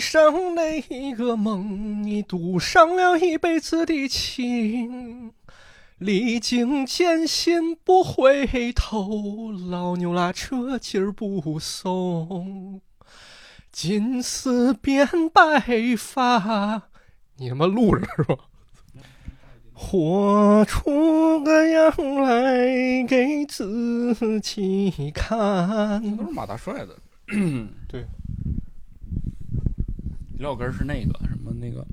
上那个梦，你赌上了一辈子的情。历经艰辛不回头，老牛拉车劲儿不松。金丝变白发，你他妈录着是吧？活出个样来给自己看。都是马大帅的。对，刘老根是那个什么那个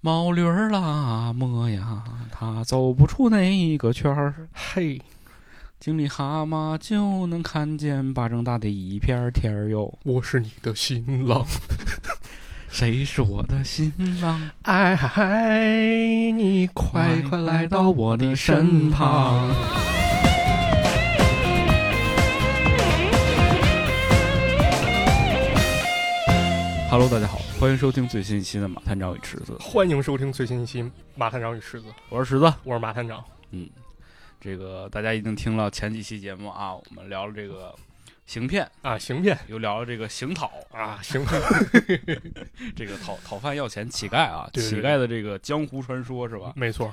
毛驴儿啦么呀，他走不出那个圈儿。嘿，经历蛤蟆就能看见巴掌大的一片天儿哟。我是你的新郎，谁是我的新郎？爱你，快快来到我的身旁。Hello，大家好，欢迎收听最新一期的《马探长与池子》，欢迎收听最新一期《马探长与池子》，我是池子。我是马探长。嗯，这个大家一定听了前几期节目啊，我们聊了这个行骗，啊，行骗。又聊了这个行讨。啊，行，这个讨讨饭要钱乞丐啊，对对对。乞丐的这个江湖传说是吧？没错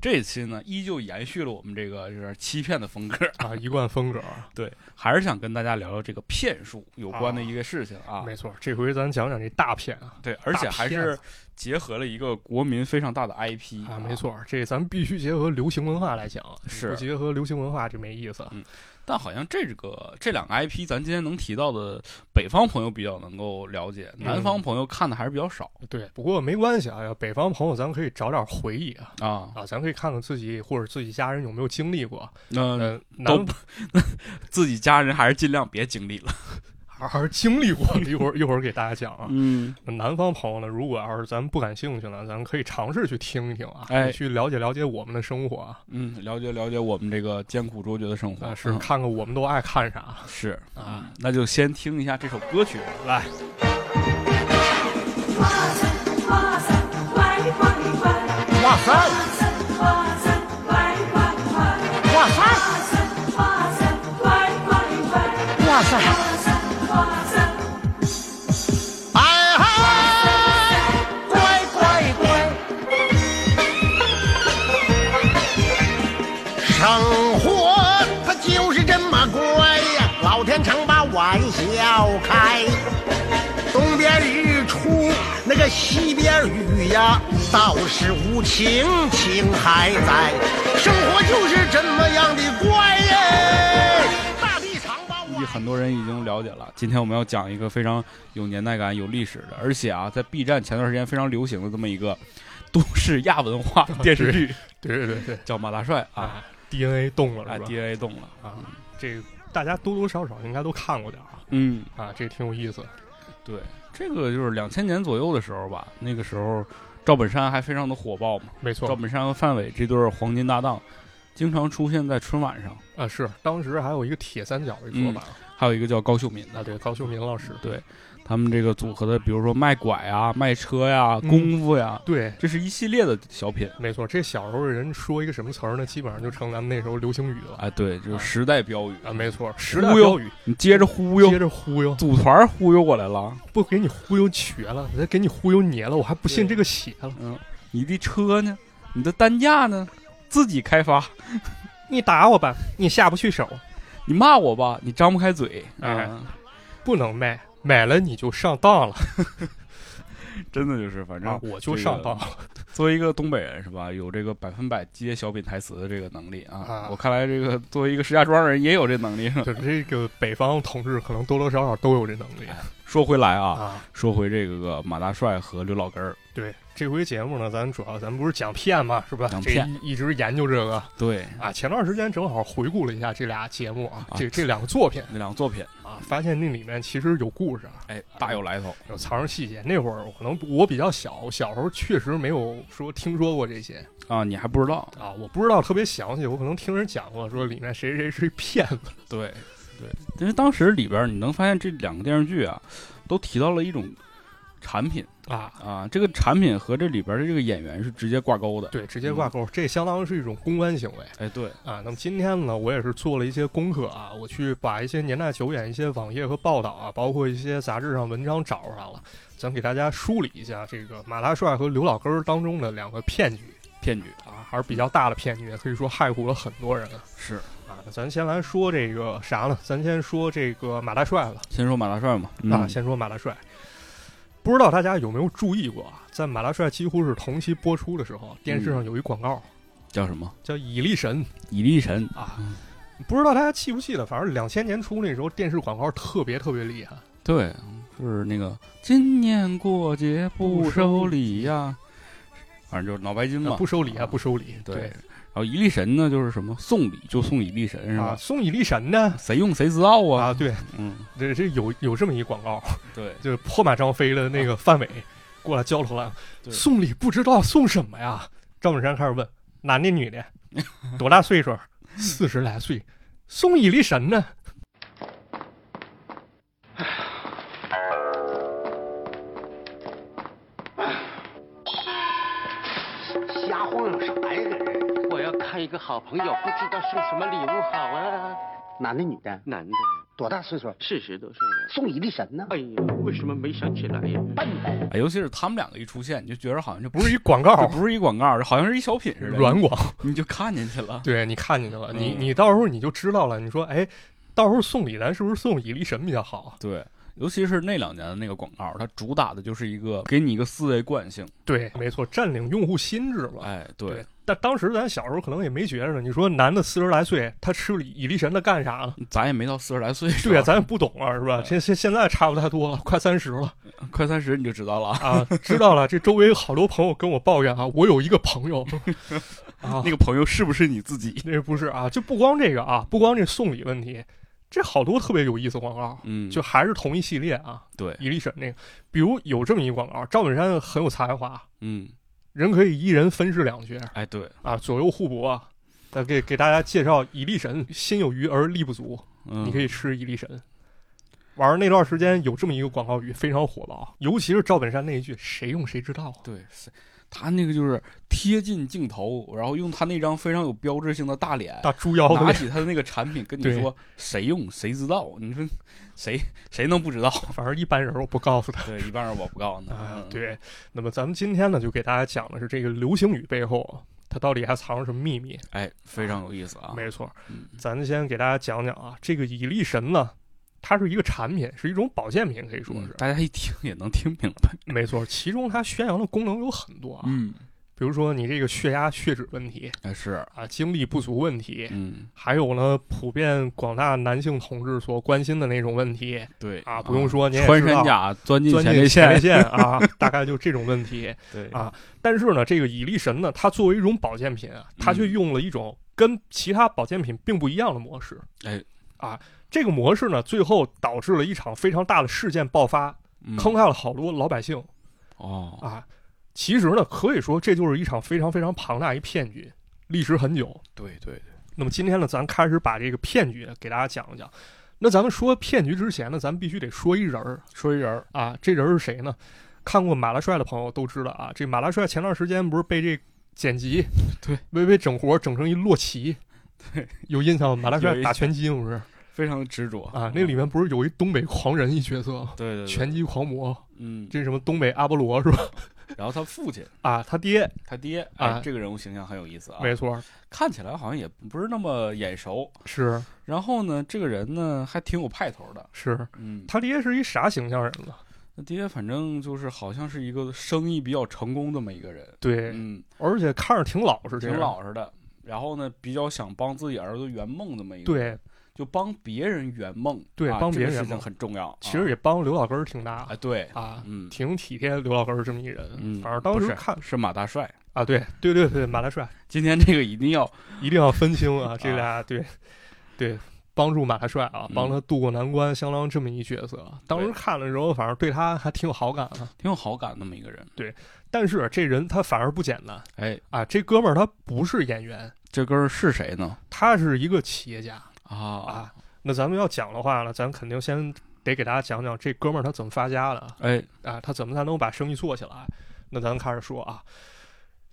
这一期呢，依旧延续了我们这个就是欺骗的风格，啊，一贯风格。对，还是想跟大家聊聊这个骗术有关的一个事情啊。没错，这回咱讲讲这大骗啊对，而且还是结合了一个国民非常大的 IP 啊，没。错，这咱们必须结合流行文化来讲，是不结合流行文化就没意思。嗯但好像这个这两个 IP，咱今天能提到的，北方朋友比较能够了解，嗯南方朋友看的还是比较少对，不过没关系啊，北方朋友咱可以找点回忆啊。啊。啊，咱可以看看自己或者自己家人有没有经历过。那呃，都 自己家人还是尽量别经历了。还是经历过，一会儿一会儿给大家讲啊。嗯，南方朋友呢，如果要是咱不感兴趣呢，咱可以尝试去听一听啊，哎去了解了解我们的生活啊，嗯，了解了解我们这个艰苦卓绝的生活啊是嗯看看我们都爱看啥。是啊嗯那就先听一下这首歌曲吧。来！哇塞，花伞，快快快！哇塞，花伞，花伞，快快快！哇塞，笑开。东边日出，那个西边雨呀，倒是无情，情还在。生活就是这么样的乖耶。大地长把估计很多人已经了解了。今天我们要讲一个非常有年代感、有历史的，而且啊，在 B 站前段时间非常流行的这么一个都市亚文化电视剧，对对对对，叫《马大帅》啊，啊，DNA 动了哎是吧？，DNA 动了，啊，这个大家多多少少应该都看过点儿嗯，啊，这挺有意思。对，这个就是两千年左右的时候吧，那个时候赵本山还非常的火爆嘛，没错。赵本山和范伟这对儿黄金搭档，经常出现在春晚上，啊，是当时还有一个铁三角的说法。还有一个叫高秀敏的。啊，，对，高秀敏老师，对他们这个组合的，比如说卖拐啊、卖车呀、嗯功夫呀，对，这是一系列的小品。没错，这小时候人说一个什么词儿呢，基本上就成咱们那时候流行语了哎，对，就是时代标语啊，没错，时代标语，你接着忽悠接，着忽悠，组团忽悠过来了。不给你忽悠瘸了，再给你忽悠捏了，我还不信这个邪了。嗯，你的车呢？你的单价呢？自己开发。你打我吧，你下不去手，你骂我吧，你张不开嘴。哎嗯不能卖，买了你就上当了 真的就是，反正、啊！我就上当。了。作为一个东北人是吧，有这个百分百接小品台词的这个能力啊。啊我看来这个作为一个石家庄人也有这能力。就这个北方同志可能多多少少都有这能力说回来啊，啊。说回这个马大帅和刘老根儿，对，这回节目呢，咱主要咱不是讲片嘛，是吧？这讲骗一一直研究这个对啊。前段时间正好回顾了一下这俩节目啊，啊这这两个作品那两个作品，啊，发现那里面其实有故事啊，哎，大有来头。有藏着细节。那会儿可能我比较小，小时候确实没有说听说过这些啊，你还不知道？啊，我不知道特别详细，我可能听人讲过，说里面谁谁是骗子 对，对，因为当时里边你能发现这两个电视剧啊，都提到了一种产品啊。啊，这个产品和这里边的这个演员是直接挂钩的。对，直接挂钩，这相当于是一种公关行为哎，对，啊。那么今天呢，我也是做了一些功课啊，我去把一些年代久远一些网页和报道啊，包括一些杂志上文章找出来了，咱给大家梳理一下这个马大帅和刘老根儿当中的两个骗局骗局啊，还是比较大的骗局，也可以说害苦了很多人是。啊。那咱先来说这个啥呢？咱先说这个马大帅吧。先说马大帅嘛，啊，嗯先说马大帅。不知道大家有没有注意过啊？在马大帅几乎是同期播出的时候，电视上有一广告、叫什么？叫蚁力神蚁力神啊。不知道大家记不记得？反正两千年初那时候电视广告特别特别厉害。对，就是那个今年过节不收礼呀，反正就是脑白金嘛，不收礼啊，不收礼。对。然后蚁力神呢，就是什么送礼就送蚁力神是啊，吧？送蚁力神呢谁用谁知道啊？啊，对，嗯，这这有有这么一广告，对，就是破马张飞的那个范伟过来焦头烂送礼不知道送什么呀？赵本山开始问，男的女的，多大岁数？四十来岁，送蚁力神呢？一个好朋友，不知道送什么礼物好啊。男的女的？男的，多大岁数？四十多岁了。送一粒神呢？哎呀，为什么没想起来呀？笨尤其是他们两个一出现，你就觉得好像这不是一广告，不是一广告，这好像是一小品似的，软广。你就看进去了。对你看进去了，你嗯你到时候你就知道了。你说，哎，到时候送礼咱是不是送一粒神比较好？对，尤其是那两年的那个广告，它主打的就是一个给你一个思维惯性。对，没错，占领用户心智了。哎，对，但当时咱小时候可能也没觉着呢。你说男的四十来岁，他吃蚁力神他干啥呢？咱也没到四十来岁，对呀、呀，咱也不懂啊，是吧？哎现现现在差不太多了，快三十了快三十你就知道了啊。啊，知道了。这周围好多朋友跟我抱怨啊，我有一个朋友 啊，那个朋友是不是你自己？那不是啊，就不光这个啊，不光这送礼问题，这好多特别有意思广告，嗯，就还是同一系列啊。对，蚁力神那个，比如有这么一广告，赵本山很有才华，嗯，人可以一人分饰两角。哎，对，啊，左右互搏。啊。呃，给给大家介绍以力神，心有余而力不足，嗯，你可以吃以力神。完了那段时间有这么一个广告语非常火爆，尤其是赵本山那一句“谁用谁知道”，对，是他那个就是贴近镜头，然后用他那张非常有标志性的大脸，大猪腰拿，起他的那个产品跟你说谁用谁知道，你说谁谁能不知道？反正一般人我不告诉他对，一般人我不告诉他。对，那么咱们今天呢，就给大家讲的是这个流行语背后啊，它到底还藏着什么秘密？哎，非常有意思啊。没错，嗯咱先给大家讲讲啊，这个蚁力神呢，它是一个产品，是一种保健品，可以说是。嗯大家一听也能听明白。没错，其中它宣扬的功能有很多啊，嗯，比如说你这个血压、血脂问题哎是，啊，精力不足问题，嗯，还有呢，普遍广大男性同志所关心的那种问题对。啊，不用说，你也穿山甲钻进钻前列腺，腺啊，大概就这种问题。对。啊但是呢，这个蚁力神呢，它作为一种保健品啊，它却嗯。用了一种跟其他保健品并不一样的模式。哎，啊，这个模式呢，最后导致了一场非常大的事件爆发，嗯坑害了好多老百姓哦，啊。其实呢，可以说这就是一场非常非常庞大一骗局，历时很久。对对对，那么今天呢，咱开始把这个骗局给大家讲一讲。那咱们说骗局之前呢，咱必须得说一人儿说一人儿，啊，这人是谁呢？看过马大帅的朋友都知道啊，这马大帅前段时间不是被这剪辑，对，微微整活整成一洛奇，对，有印象吗？马大帅打拳击不是非常执着啊？那里面不是有一东北狂人一角色吗，对对对，拳击狂魔，嗯，这是什么东北阿波罗是吧？然后他父亲，啊，他爹，他爹，啊哎，这个人物形象很有意思啊，没错，看起来好像也不是那么眼熟。是。然后呢，这个人呢还挺有派头的，是，嗯，他爹是一啥形象人呢？他爹反正就是好像是一个生意比较成功这么一个人，对，嗯，而且看着挺老实，这挺老实的。然后呢，比较想帮自己儿子圆梦这么一个就帮别人圆梦，对啊帮别人事情很重要。其实也帮刘老根儿挺大啊，对，啊，嗯挺体贴刘老根儿这么一人。嗯，反正当时看是马大帅，啊，对对对对，马大帅今天这个一定要 一定要分清啊，这俩对对。帮助马大帅啊，嗯帮他渡过难关，相当这么一角色。当时看了之后，反正对他还挺有好感啊。挺有好感那么一个人。对但是这人他反而不简单哎，啊，这哥们儿他不是演员，这哥儿是谁呢？他是一个企业家啊啊。那咱们要讲的话呢，咱肯定先得给大家讲讲这哥们儿他怎么发家的哎，啊，他怎么才能把生意做起来？那咱开始说啊，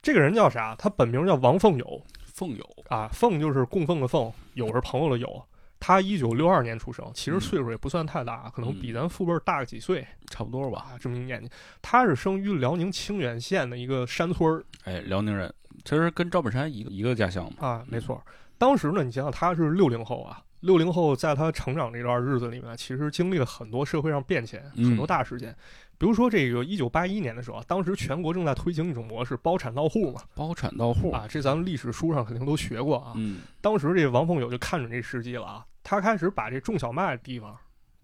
这个人叫啥？他本名叫王凤友凤友，啊，凤就是供奉的凤，友是朋友的友。他一九六二年出生，其实嗯岁数也不算太大，可能比咱父辈大个几岁差不多吧。啊，这么一年纪。他是生于辽宁清远县的一个山村儿哎，辽宁人，其实跟赵本山一个一个家乡嘛。啊，没错。当时呢，你想想他是六零后啊，六零后在他成长这段日子里面，其实经历了很多社会上变迁，嗯很多大事件。比如说这个一九八一年的时候啊，当时全国正在推行一种模式，包产到户嘛，包产到户，啊，这咱们历史书上肯定都学过啊。嗯，当时这王凤友就看准这时机了啊，他开始把这种小麦的地方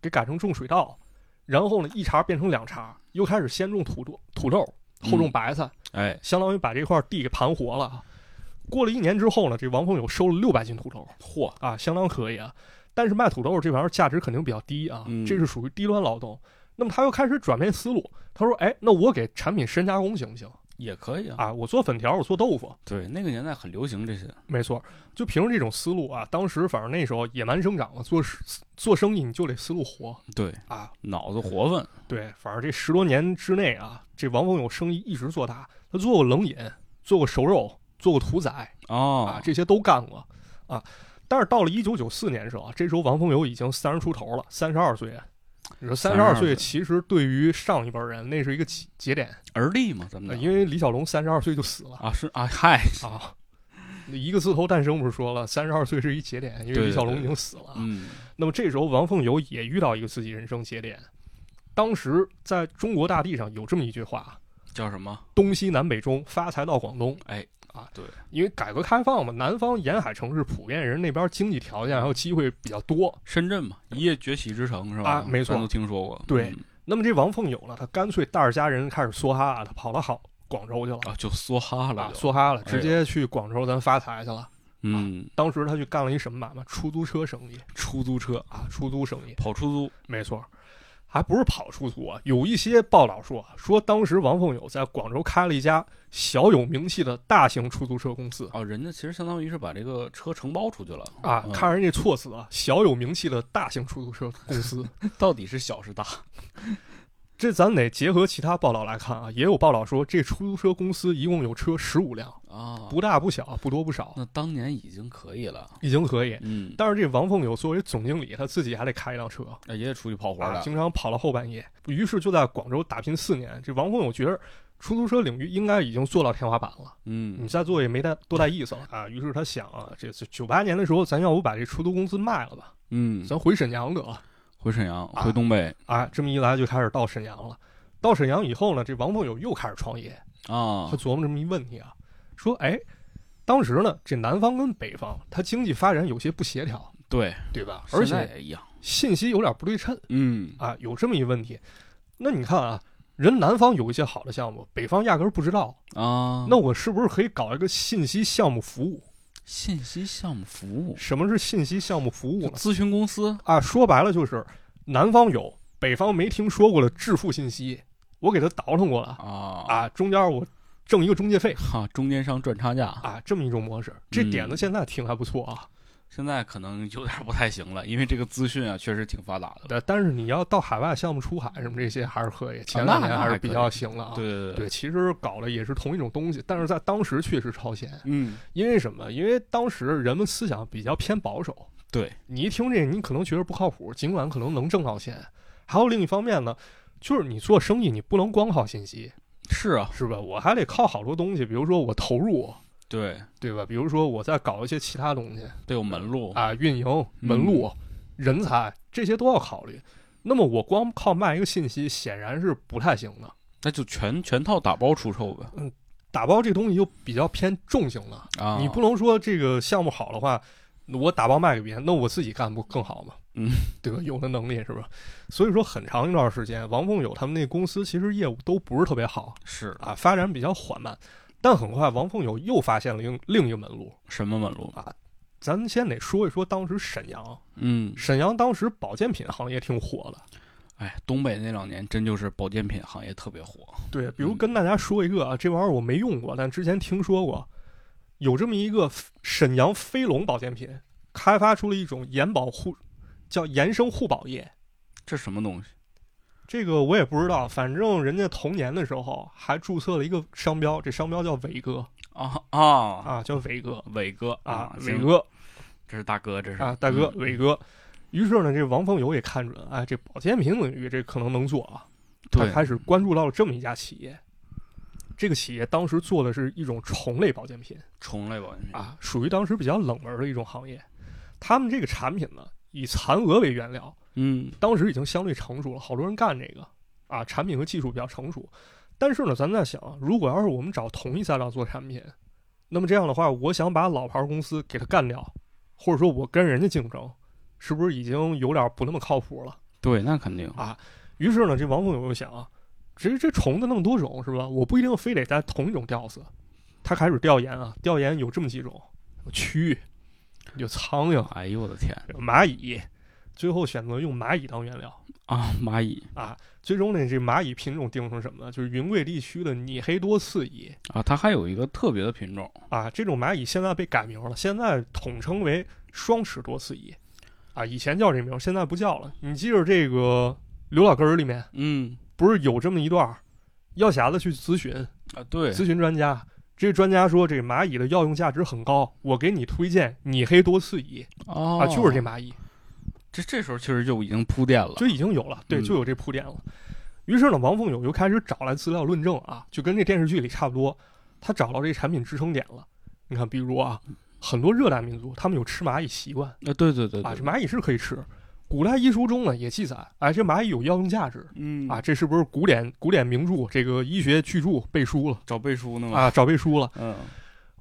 给改成种水稻，然后呢一茬变成两茬，又开始先种土豆、土豆，后种嗯白菜，哎，相当于把这块地给盘活了啊。过了一年之后呢，这王凤友收了六百斤土豆嚯，啊，相当可以啊。但是卖土豆这玩意儿价值肯定比较低啊，嗯这是属于低端劳动。那么他又开始转变思路，他说：“哎，那我给产品深加工行不行也可以啊。啊？我做粉条，我做豆腐，对，那个年代很流行这些。没错，就凭着这种思路啊，当时反正那时候野蛮生长嘛，做事做生意你就得思路活对，啊。脑子活泛。对，反正这十多年之内啊，这王凤友生意一直做大，他做过冷饮，做过熟肉，做过屠宰哦啊，，这些都干过啊。但是到了一九九四年的时候啊，这时候王凤友已经三十出头了，三十二岁。你说三十二32岁，其实对于上一辈人那是一个节节点，而立嘛，咱们因为李小龙三十二岁就死了啊是啊，嗨，啊。一个字头诞生不是说了，三十二岁是一节点，因为李小龙已经死了啊。嗯，那么这时候，王凤友也遇到一个自己人生节点。当时在中国大地上有这么一句话叫什么？：“东西南北中，发财到广东。哎啊，对，因为改革开放嘛，南方沿海城市普遍人那边经济条件还有机会比较多。深圳嘛，一夜崛起之城是吧？啊没错都听说过。对嗯那么这王凤友呢，他干脆带着家人开始梭哈，他跑到好广州去了啊，就梭哈了梭哈了，直接去广州咱发财去了。嗯，当时他去干了一什么买卖？出租车生意出租车啊，出租生意。跑出租，没错，还不是跑出租啊。有一些报道说啊，说当时王凤友在广州开了一家小有名气的大型出租车公司哦，人家其实相当于是把这个车承包出去了啊。嗯看人家措辞啊，小有名气的大型出租车公司，到底是小是大？这咱得结合其他报道来看啊。也有报道说，这出租车公司一共有车十五辆，啊，不大不小，不多不少，那当年已经可以了。已经可以。嗯，但是这王凤友作为总经理，他自己还得开一辆车那也得出去跑活啊，了。经常跑到后半夜。于是就在广州打拼四年。这王凤友觉得出租车领域应该已经做到天花板了。嗯你再做也没太多大意思了啊。于是他想啊，这九八年的时候，咱要不把这出租公司卖了吧，嗯，咱回沈阳得了。回沈阳，啊回东北啊，这么一来就开始到沈阳了。到沈阳以后呢，这王凤友又开始创业，啊他，琢磨这么一问题啊，说，哎，当时呢，这南方跟北方，它经济发展有些不协调，对，对吧？而且也一样。信息有点不对称嗯，啊，有这么一问题。那你看啊，人南方有一些好的项目，北方压根儿不知道。啊，那我是不是可以搞一个信息项目服务？信息项目服务，什么是信息项目服务呢？咨询公司啊，说白了就是南方有，北方没听说过的致富信息，我给他倒腾过了啊啊，中间我挣一个中介费哈，中间商赚差价。啊，这么一种模式，这嗯点子现在听还不错啊。现在可能有点不太行了，因为这个资讯啊确实挺发达的。但但是你要到海外项目出海什么这些还是可以，前两年还是比较行了啊。对对对，其实搞的也是同一种东西，但是在当时确实超前。嗯，因为什么？因为当时人们思想比较偏保守，对，你一听这，你可能觉得不靠谱，尽管可能能挣到钱。还有另一方面呢，就是你做生意，你不能光靠信息，是啊，是吧？我还得靠好多东西，比如说我投入，对，对吧？比如说我再搞一些其他东西得有门路。啊，运营、门路、人才这些都要考虑。那么我光靠卖一个信息，显然是不太行的。那就全全套打包出售呗。嗯打包这东西就比较偏重型了，啊，你不能说这个项目好的话，我打包卖给别人，那我自己干不更好吗？嗯，对吧？有的能力是吧？所以说很长一段时间，王凤友他们那公司其实业务都不是特别好是啊，发展比较缓慢。但很快，王凤友又发现了另另一个门路。什么门路啊？咱先得说一说当时沈阳，嗯，沈阳当时保健品行业挺火的。哎，东北那两年真就是保健品行业特别火。对，比如嗯跟大家说一个啊，这玩意儿我没用过，但之前听说过，有这么一个沈阳飞龙保健品，开发出了一种延保护，叫延生护保液。这什么东西？这个我也不知道，反正人家同年的时候还注册了一个商标，这商标叫伟哥啊啊啊，叫伟哥伟哥啊，伟哥这是大哥，这是啊，大哥嗯伟哥。于是呢，这王凤友也看准，哎，这保健品领域这可能能做啊，他开始关注到了这么一家企业。这个企业当时做的是一种虫类保健品虫类保健品啊，属于当时比较冷门的一种行业。他们这个产品呢，以蚕蛾为原料，嗯当时已经相对成熟了，好多人干这个啊，产品和技术比较成熟。但是呢，咱在想，如果要是我们找同一材料做产品，那么这样的话，我想把老牌公司给它干掉，或者说我跟人家竞争，是不是已经有点不那么靠谱了？对，那肯定啊于是呢，这王凤友就想啊，这这虫子那么多种是吧？我不一定非得在同一种吊死。他开始调研啊，调研有这么几种：有蛆，有苍蝇，哎呦我的天有蚂蚁。最后选择用蚂蚁当原料。啊！蚂蚁啊，最终呢，这蚂蚁品种定成什么呢？就是云贵地区的拟黑多刺蚁啊，它还有一个特别的品种啊。这种蚂蚁现在被改名了，现在统称为双齿多刺蚁啊。以前叫这名，现在不叫了。你记着这个刘老根儿里面嗯不是有这么一段儿，药匣子去咨询啊，对咨询专家，这个专家说这蚂蚁的药用价值很高，我给你推荐拟黑多刺蚁哦啊，就是这蚂蚁。这这时候其实就已经铺垫了，就已经有了，对，嗯就有这铺垫了。于是呢，王凤友又开始找来资料论证啊，就跟这电视剧里差不多，他找到这产品支撑点了。你看，比如啊，很多热带民族他们有吃蚂蚁习惯啊，对对对啊，这蚂蚁是可以吃。古代医书中呢也记载，哎，这蚂蚁有药用价值嗯啊，这是不是古典古典名著这个医学巨著背书了找背书呢吗，啊？找背书了。嗯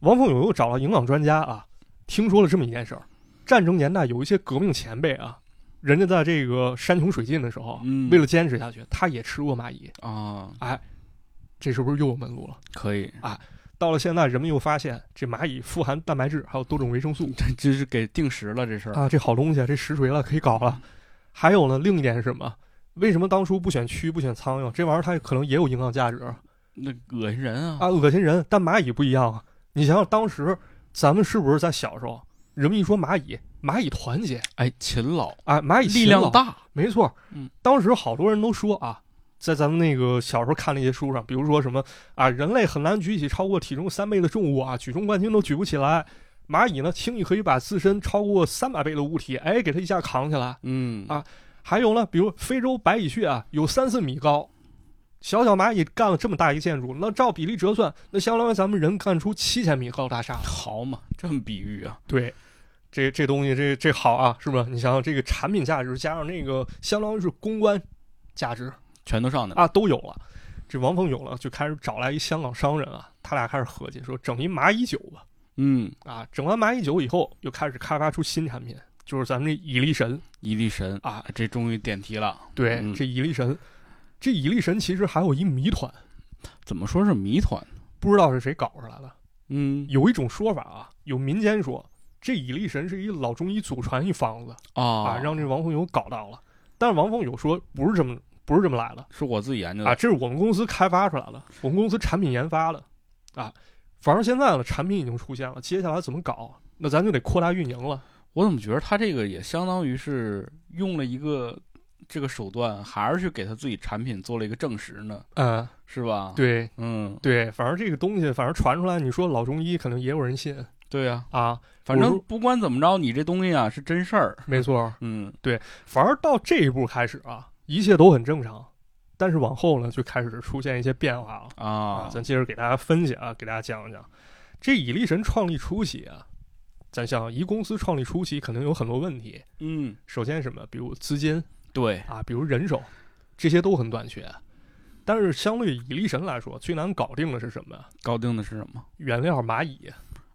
王凤友又找了营养专家啊，听说了这么一件事儿：战争年代有一些革命前辈啊，人家在这个山穷水尽的时候，嗯，为了坚持下去，他也吃过蚂蚁。啊哎这是不是又有门路了？可以啊，到了现在，人们又发现这蚂蚁富含蛋白质，还有多种维生素 这这是给定时了这事儿啊，这好东西，这实锤了，可以搞了。还有呢，另一点是什么？为什么当初不选蛆，不选苍蝇？这玩意儿它可能也有营养价值那恶心人啊啊，恶心人。但蚂蚁不一样啊，你想想当时咱们是不是在小时候，人们一说蚂蚁，蚂蚁团结。哎，勤劳，啊，蚂蚁力，量大，没错。嗯，当时好多人都说啊，在咱们那个小时候看那些书上，比如说什么啊，人类很难举起超过体重三倍的重物啊，举重冠军都举不起来。蚂蚁呢，轻易可以把自身超过三百倍的物体，哎，给它一下扛起来。嗯。啊还有呢，比如非洲白蚁穴啊，有三四米高，小小蚂蚁干了这么大一个建筑，那照比例折算，那相当于咱们人干出七千米高大厦。好嘛，这么比喻啊，对，这这东西这这好啊，是吧？你想想这个产品价值加上那个相当于是公关价值全都上去了，啊，都有了。这王峰有了，就开始找来一香港商人啊，他俩开始合计说整一蚂蚁酒吧。嗯，啊，整完蚂蚁酒以后，又开始开发出新产品，就是咱们这蚁力神蚁力神啊。这终于点题了，对，嗯这蚁力神，这蚁力神其实还有一谜团，怎么说是谜团？不知道是谁搞出来的。嗯有一种说法啊，有民间说这蚁力神是一老中医祖传一方子啊啊，让这王凤友搞到了。但是王凤友说不是这么不是这么来的是我自己研究的啊，这是我们公司开发出来的，我们公司产品研发的啊。反正现在呢，产品已经出现了，接下来怎么搞？那咱就得扩大运营了。我怎么觉得他这个也相当于是用了一个这个手段，还是去给他自己产品做了一个证实呢？嗯，是吧？，对嗯，对，反正这个东西，反正传出来，你说老中医可能也有人信对呀、啊。反正不管怎么着，你这东西啊是真事儿。没错，嗯对反而到这一步开始啊，一切都很正常。但是往后呢，就开始出现一些变化了啊，咱接着给大家分析啊，给大家讲讲这蚁力神创立初期啊，咱想一公司创立初期肯定有很多问题。嗯，首先什么，比如资金对，啊，比如人手，这些都很短缺。但是相对蚁力神来说，最难搞定的是什么？搞定的是什么原料蚂蚁，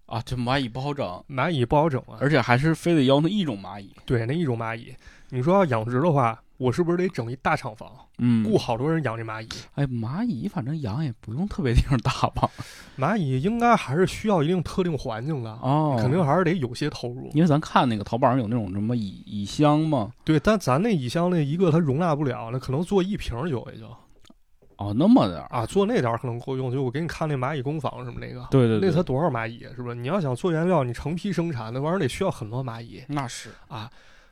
啊？这蚂蚁不好整，蚂蚁不好整啊。而且还是非得要那一种蚂蚁。对，那一种蚂蚁，你说要养殖的话，我是不是得整一大厂房，嗯雇好多人养这蚂蚁？哎，蚂蚁反正养也不用特别地方大吧？蚂蚁应该还是需要一定特定环境的，哦，肯定还是得有些投入。因为咱看那个淘宝上有那种什么蚁蚁箱嘛，对，但咱那蚁箱那一个它容纳不了，那可能做一瓶儿酒也就哦，那么点儿，啊，做那点儿可能够用。就我给你看那蚂蚁工坊什么那个，对对对，那才多少蚂蚁是吧？你要想做原料，你成批生产，那玩意儿得需要很多蚂蚁那是啊。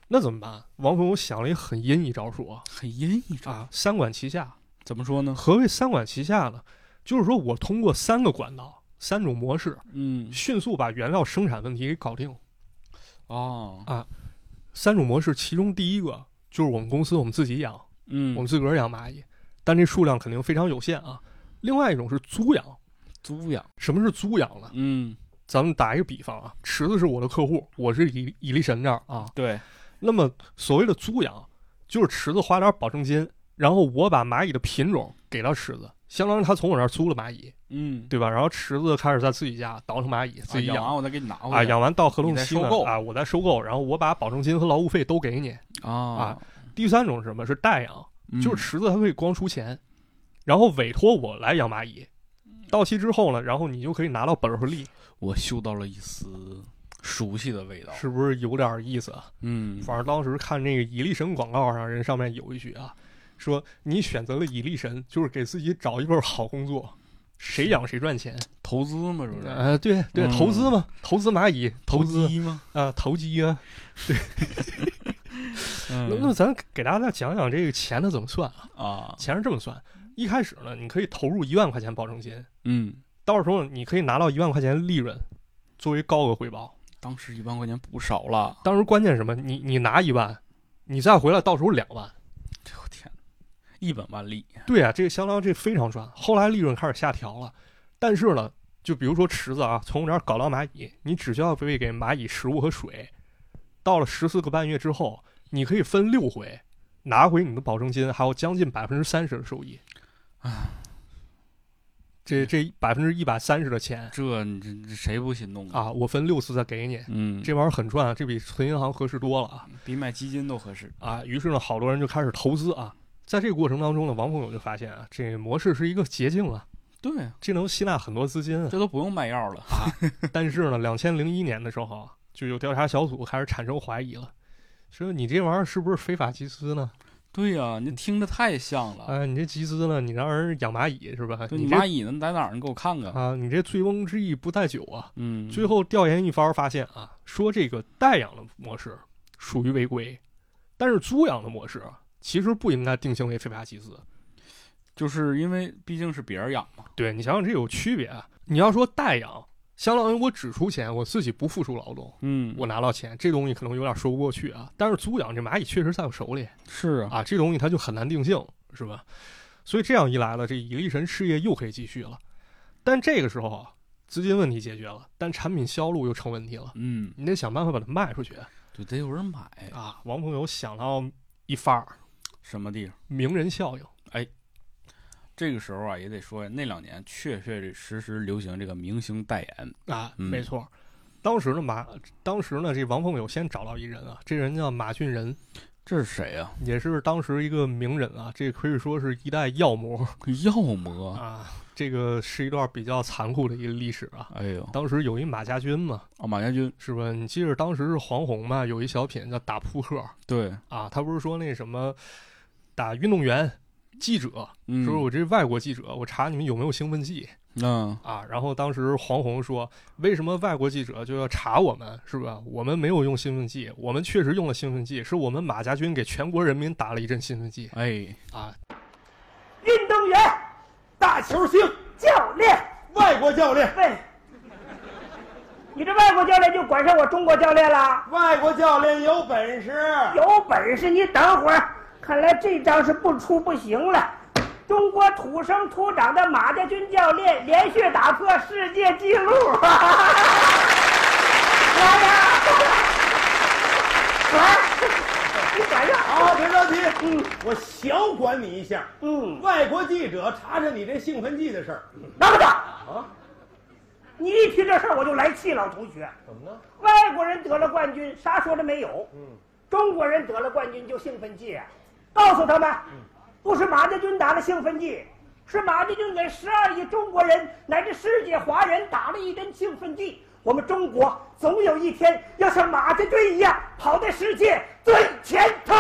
那怎么办？王凤友想了一个很阴一招数啊很阴一招，啊，三管齐下。怎么说呢？何谓三管齐下呢？就是说我通过三个管道、三种模式，嗯，迅速把原料生产问题给搞定。哦啊，三种模式，其中第一个就是我们公司我们自己养，嗯，我们自个儿养蚂蚁，但这数量肯定非常有限啊。另外一种是租养，租养，什么是租养呢？嗯，咱们打一个比方啊，池子是我的客户，我是蚁蚁力神这儿啊。对，那么所谓的租养，就是池子花点保证金，然后我把蚂蚁的品种给到池子，相当于他从我这儿租了蚂蚁，嗯，对吧？然后池子开始在自己家倒腾蚂蚁，自己养啊养完我再给你拿回啊，来养完到合同期呢啊，我再收购，然后我把保证金和劳务费都给你。啊，第三种是什么？是代养，嗯就是池子它可以光出钱，然后委托我来养蚂蚁，到期之后呢，然后你就可以拿到本和利，我嗅到了一丝熟悉的味道。是不是有点意思啊？嗯，反正当时看那个蚁力神广告上，人上面有一句啊，说你选择了蚁力神，就是给自己找一份好工作，谁养谁赚钱。投资嘛，是不是？呃，对对，嗯投资嘛，投资蚂蚁，投资机吗？啊，投机啊。那那嗯咱给大家再讲讲这个钱它怎么算啊？啊，钱是这么算，一开始呢，你可以投入一万块钱保证金，嗯，到时候你可以拿到一万块钱利润，作为高额回报。当时一万块钱不少了，当时关键是什么？你你拿一万，你再回来，到时候两万。我天，一本万利。对啊，这个相当于这非常赚。后来利润开始下调了，但是呢，就比如说池子啊，从我这儿搞到蚂蚁，你只需要喂给蚂蚁食物和水，到了十四个半月之后，你可以分六回拿回你的保证金，还有将近百分之三十的收益。啊这这百分之一百三十的钱这这这谁不心动啊？啊，我分六次再给你，嗯，这玩意儿很赚啊，这比存银行合适多了啊比买基金都合适。啊！于是呢，好多人就开始投资啊。在这个过程当中呢，王凤友就发现啊，这模式是一个捷径啊，对，这能吸纳很多资金啊。这都不用卖药了啊。但是呢，两千零一年的时候啊，就有调查小组开始产生怀疑了，说你这玩意儿是不是非法集资呢？对呀、你听着太像了。哎，你这集资呢，你让人养蚂蚁是吧？对你蚂蚁呢？在哪儿？你给我看看。啊，你这醉翁之意不在酒啊。嗯，最后调研一番发现啊，说这个代养的模式属于违规，但是租养的模式啊，其实不应该定性为非法集资。就是因为毕竟是别人养嘛。对你想想这有区别啊。你要说代养，相当于我只出钱，我自己不付出劳动，嗯，我拿到钱，这东西可能有点说不过去啊。但是租养这蚂蚁确实在我手里是啊，啊，这东西它就很难定性，是吧？所以这样一来了，这蚁力神事业又可以继续了。但这个时候啊，资金问题解决了，但产品销路又成问题了，嗯，你得想办法把它卖出去就得有人买。啊。王朋友想到一法儿什么地方？名人效应这个时候啊，也得说那两年确确实实流行这个明星代言。啊，嗯没错。当时呢，马当时呢，这王凤友先找到一人啊，这人叫马俊仁，这是谁啊、也是当时一个名人啊，这可以说是一代药魔 药魔。啊。这个是一段比较残酷的一个历史啊。哎呦，当时有一马家军嘛，哦，马家军。是吧？你记着当时是黄宏嘛，有一小品叫打扑克对，啊，他不是说那什么打运动员、记者，嗯，说我这外国记者，我查你们有没有兴奋剂嗯，啊。然后当时黄宏说，为什么外国记者就要查我们，是吧？我们没有用兴奋剂，我们确实用了兴奋剂，是我们马家军给全国人民打了一针兴奋剂哎，啊。运动员、大球星，教练，外国教练，喂，你这外国教练就管上我中国教练了？外国教练有本事。有本事你等会儿，看来这招是不出不行了。中国土生土长的马家军教练连续打破世界纪录！来呀，来，你管上。好，别着急，嗯我小管你一下。嗯，外国记者查查你这兴奋剂的事儿拿不得，啊？你一提这事儿我就来气，老同学。怎么了？外国人得了冠军，啥说的没有。嗯，中国人得了冠军就兴奋剂，告诉他们，不是马家军打了兴奋剂，是马家军给十二亿中国人乃至世界华人打了一针兴奋剂。我们中国总有一天要像马家军一样跑在世界最前头。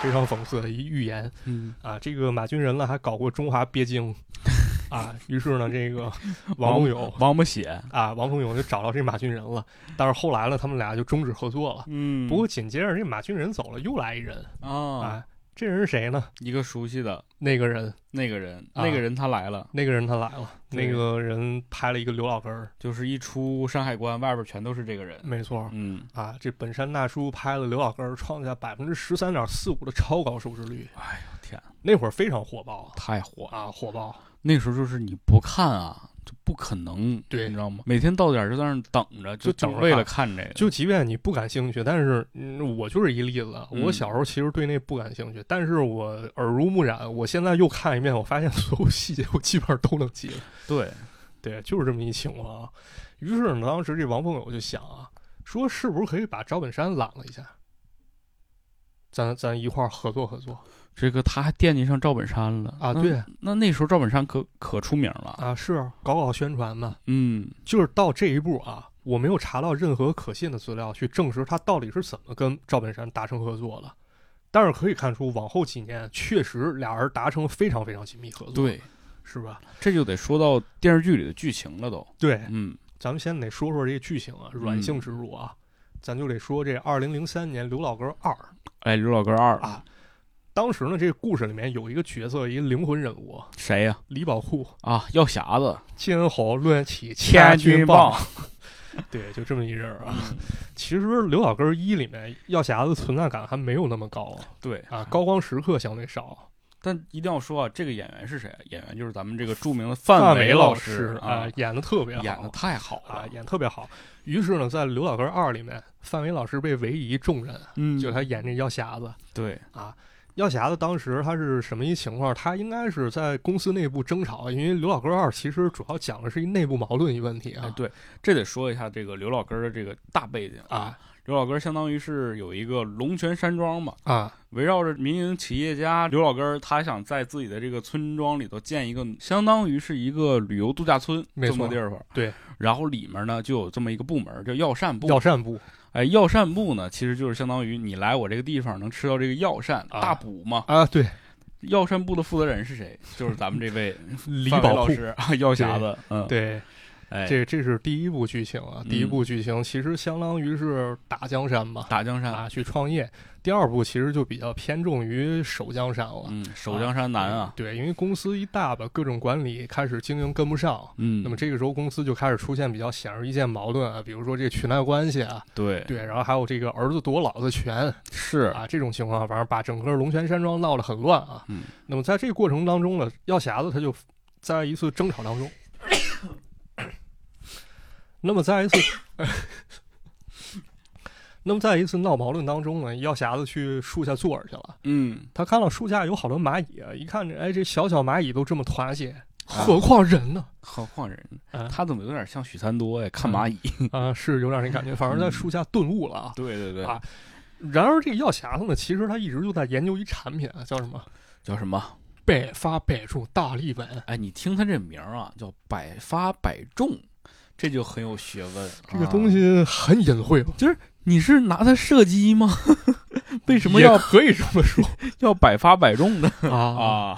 非常讽刺的一预言嗯，啊！这个马军人呢，还搞过中华鳖精 啊。于是呢，这个王凤友王八血，啊，王凤友就找到这马俊仁了。但是后来呢，他们俩就终止合作了。嗯不过紧接着这马俊仁走了，又来一人啊，啊，这人是谁呢？一个熟悉的那个人，那个人，啊那个人他来了，那个人他来了，那个人拍了一个刘老根儿，就是一出山海关，外边全都是这个人。没错。嗯，啊，这本山大叔拍了刘老根儿，创下百分之十三点四五的超高收视率，哎呦天，那会儿非常火爆太火了！啊，火爆。那时候就是你不看啊，就不可能，对你知道吗？每天到点就在那儿等着，就等着看了看这个。就即便你不感兴趣，但是嗯，我就是一例子。嗯我小时候其实对那不感兴趣，但是我耳濡目染，我现在又看一遍，我发现所有细节我基本上都能记得。对，对，就是这么一情况啊。于是呢，当时这王凤友就想啊，说是不是可以把赵本山揽了一下，咱咱一块儿合作合作这个他还惦记上赵本山了啊？对那那时候赵本山可可出名了。啊，是搞搞宣传嘛。嗯，就是到这一步啊，我没有查到任何可信的资料去证实他到底是怎么跟赵本山达成合作的。但是可以看出，往后几年确实俩人达成了非常非常紧密合作，，对，是吧？这就得说到电视剧里的剧情了都。对，嗯咱们先得说说这个剧情啊，软性植入啊，咱就得说这二零零三年《刘老根二》哎，刘老根二啊，当时呢，这个故事里面有一个角色，一个灵魂人物，谁呀？李宝库，啊，药匣子，金猴论起千军钧棒。对，就这么一人啊。嗯其实《刘老根一》里面药匣子存在感还没有那么高对啊，高光时刻相对少。但一定要说啊，这个演员是谁？演员就是咱们这个著名的范范伟老师啊，演的特别好，演的太好啊了，，演特别好。于是呢，在《刘老根二》里面，范伟老师被委以重任，嗯就他演这药匣子。对，药匣子当时他是什么一情况？他应该是在公司内部争吵，因为《刘老根二》其实主要讲的是一内部矛盾一问题啊。哎对，这得说一下这个刘老根儿的这个大背景啊。刘老根儿相当于是有一个龙泉山庄嘛，啊，围绕着民营企业家刘老根儿，他想在自己的这个村庄里头建一个，相当于是一个旅游度假村没错这么个地方。对，然后里面呢就有这么一个部门叫药膳部。药膳部哎，药膳部呢其实就是相当于你来我这个地方能吃到这个药膳，啊大补嘛。啊，对，药膳部的负责人是谁？就是咱们这位 李范伟宝库。老师啊，药匣子。嗯，，对，哎，这这是第一部剧情啊，第一嗯部剧情其实相当于是打江山吧，打江山，啊，去创业。第二部其实就比较偏重于守江山了。嗯，守江山难啊。对，因为公司一大吧，各种管理开始经营跟不上，嗯，那么这个时候公司就开始出现比较显而易见矛盾啊，比如说这个裙带关系啊，对对，然后还有这个儿子夺老子权是啊，这种情况，反正把整个龙泉山庄闹得很乱啊。嗯，那么在这个过程当中呢，药匣子他就在一次争吵当中，那么在一次，那么在一次闹矛盾当中呢，药匣子去树下坐着去了。嗯，他看到树下有好多蚂蚁啊，一看这，哎，这小小蚂蚁都这么团结，啊何况人呢？何况人，啊他怎么有点像许三多呀？看蚂蚁。啊，是有点那感觉，反正在树下顿悟了啊。对对对啊然而这个药匣子呢，其实他一直就在研究一产品啊，叫什么？叫什么？百发百中大力丸。哎，你听他这名儿啊，叫百发百中，这就很有学问。这个东啊，西很隐晦，你是拿它射击吗？为什么要可以这么说 要百发百中的？啊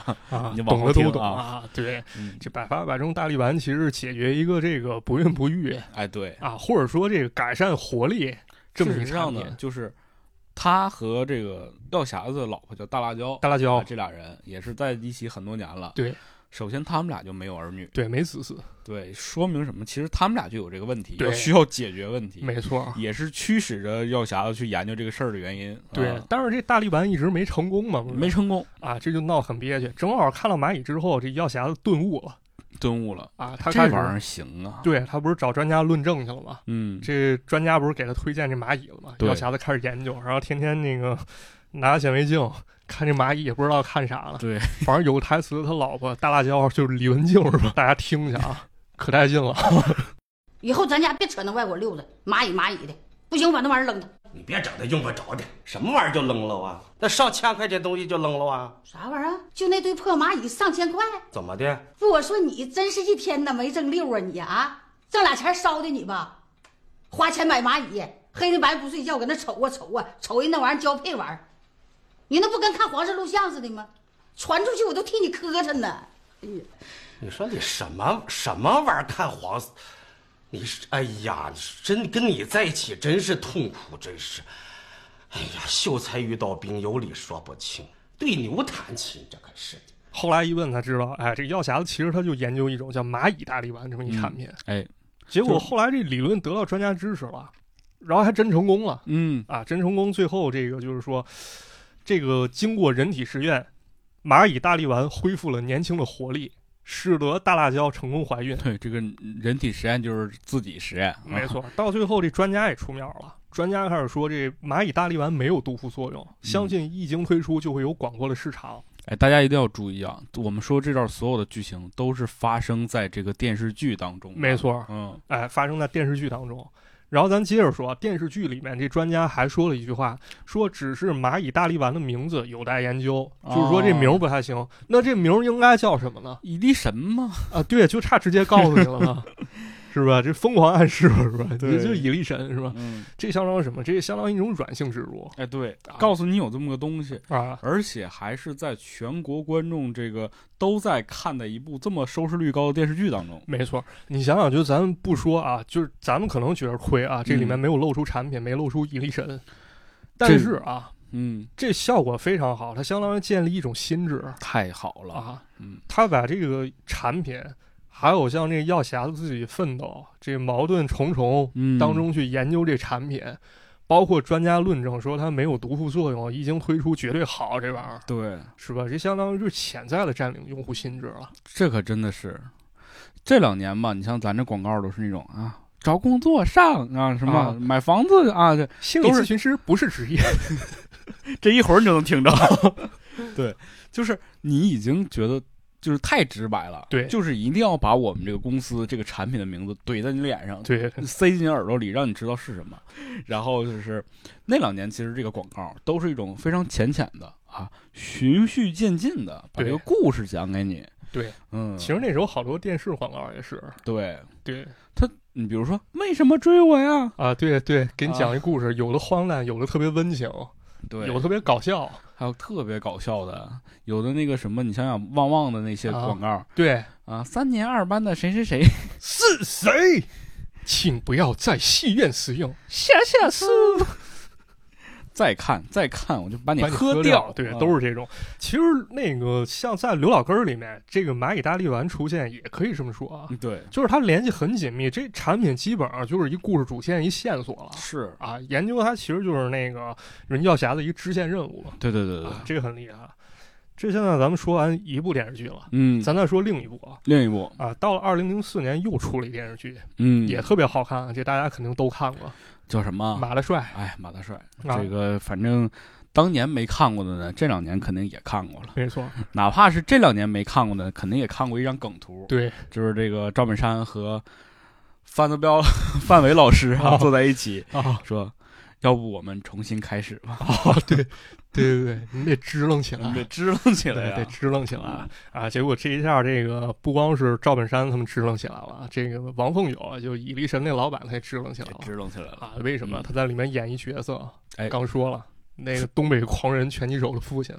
啊，啊你？懂的都懂啊。对，嗯，这百发百中大力丸其实解决一个这个不孕不育哎，对，啊，或者说这个改善活力这么一个产事实上呢，。就是他和这个药匣子的老婆叫大辣椒，大辣椒啊这俩人也是在一起很多年了。对，首先他们俩就没有儿女，对，没子嗣，对，说明什么？其实他们俩就有这个问题，对要需要解决问题，没错。也是驱使着药匣子去研究这个事儿的原因。对啊，但是这大力丸一直没成功嘛，没成功，啊，这就闹很憋屈。正好看到蚂蚁之后，这药匣子顿悟了顿悟了，啊，他这玩意儿行啊。对他不是找专家论证去了吗？嗯，这专家不是给他推荐这蚂蚁了吗？药匣子开始研究，然后天天那个拿显微镜看这蚂蚁，也不知道看啥了。对，反正有个台词，他老婆大辣椒就是李文静是吧？大家听一下啊，可带劲了。以后咱家别扯那外国溜子，蚂蚁蚂蚁的，不行，把那玩意儿扔了。你别整那用不着的，什么玩意儿就扔了啊？那上千块钱东西就扔了啊？啥玩意儿啊？就那堆破蚂蚁上千块？怎么的？不，我说你真是一天呐没挣溜啊你啊！挣俩钱烧的你吧，花钱买蚂蚁，黑天白不睡觉搁那瞅啊瞅啊，瞅人那玩意儿交配玩意儿，你那不跟看黄色录像似的吗？传出去我都替你磕碜呢。哎呀，你说你什么什么玩意儿看黄色？你是哎呀，真跟你在一起真是痛苦，真是。哎呀，秀才遇到兵，有理说不清，对牛弹琴，这可是。后来一问才知道，哎，这药匣子其实他就研究一种叫蚂蚁大力丸这么一产品，哎，结果后来这理论得到专家支持了，然后还真成功了嗯，啊！真成功，最后这个就是说，这个经过人体实验，蚂蚁大力丸恢复了年轻的活力，使得大辣椒成功怀孕。对，这个人体实验就是自己实验，没错，到最后这专家也出面了，专家开始说这蚂蚁大力丸没有毒副作用，相信一经推出就会有广阔的市场。哎，大家一定要注意啊！我们说这段所有的剧情都是发生在这个电视剧当中，没错，嗯，哎，发生在电视剧当中。然后咱接着说，电视剧里面这专家还说了一句话，说只是蚂蚁大力丸的名字有待研究，就是说这名儿不太行。那这名儿应该叫什么呢？蚁力神吗，啊，对，就差直接告诉你了嘛，是吧？这疯狂暗示了，是吧？对这就蚁力神是吧？嗯，这相当于什么？这相当于一种软性植入哎，对啊，告诉你有这么个东西，啊。而且还是在全国观众这个都在看的一部这么收视率高的电视剧当中。没错，你想想，就咱们不说啊，就是咱们可能觉得亏啊，这里面没有露出产品，没露出蚁力神，但是啊，嗯，这效果非常好，它相当于建立一种心智太好了，啊，嗯，他把这个产品，还有像这个药匣子自己奋斗，这矛盾重重嗯当中去研究这产品，包括专家论证说它没有毒副作用，一经推出绝对好，这玩意儿对，是吧？这相当于是潜在的占领用户心智了。这可真的是这两年吧，你像咱这广告都是那种啊。找工作上啊，什么、啊买房子啊，这心理咨询师不是职业，这一会儿你就能听着。对，就是你已经觉得就是太直白了，对就是一定要把我们这个公司这个产品的名字怼在你脸上，对，塞进你耳朵里，让你知道是什么。然后就是那两年，其实这个广告都是一种非常浅浅的啊，循序渐进的把这个故事讲给你。对，嗯，其实那时候好多电视广告也是，对对他，你比如说为什么追我呀？啊，对对，给你讲一故事，有的荒诞，有的特别温情，对，有的特别搞笑，还有特别搞笑的，有的那个什么，你想想旺旺的那些啊广告对，啊，三年二班的谁谁谁，是谁？请不要在戏院使用，下下书。再看再看，我就把你喝掉。对，啊都是这种。其实那个像在刘老根儿里面，这个蚂蚁大力丸出现，也可以这么说啊，对，就是它联系很紧密。这产品基本上就是一故事主线一线索了是，啊。研究它其实就是那个人教侠的一个支线任务了对对对对，啊，这个很厉害。这现在咱们说完一部电视剧了，嗯，咱再说另一部啊。另一部，啊，到了二零零四年又出了一电视剧，嗯，也特别好看，啊这大家肯定都看过，叫什么？马大帅》哎，马大帅，啊。这个反正当年没看过的呢，这两年肯定也看过了。没错，哪怕是这两年没看过的，肯定也看过一张梗图，对，就是这个赵本山和范德彪、范伟老师啊啊坐在一起啊，说：“要不我们重新开始吧，哦，对，对对对，你得支棱起来 得，支棱起来得。支棱起来啊！结果这一下，这个不光是赵本山他们支棱起来了，这个王凤友啊，就蚁力神那老板他也支棱起来了支棱起来了，啊！为什么？嗯他在里面演一角色，哎刚说了，那个东北狂人拳击手的父亲，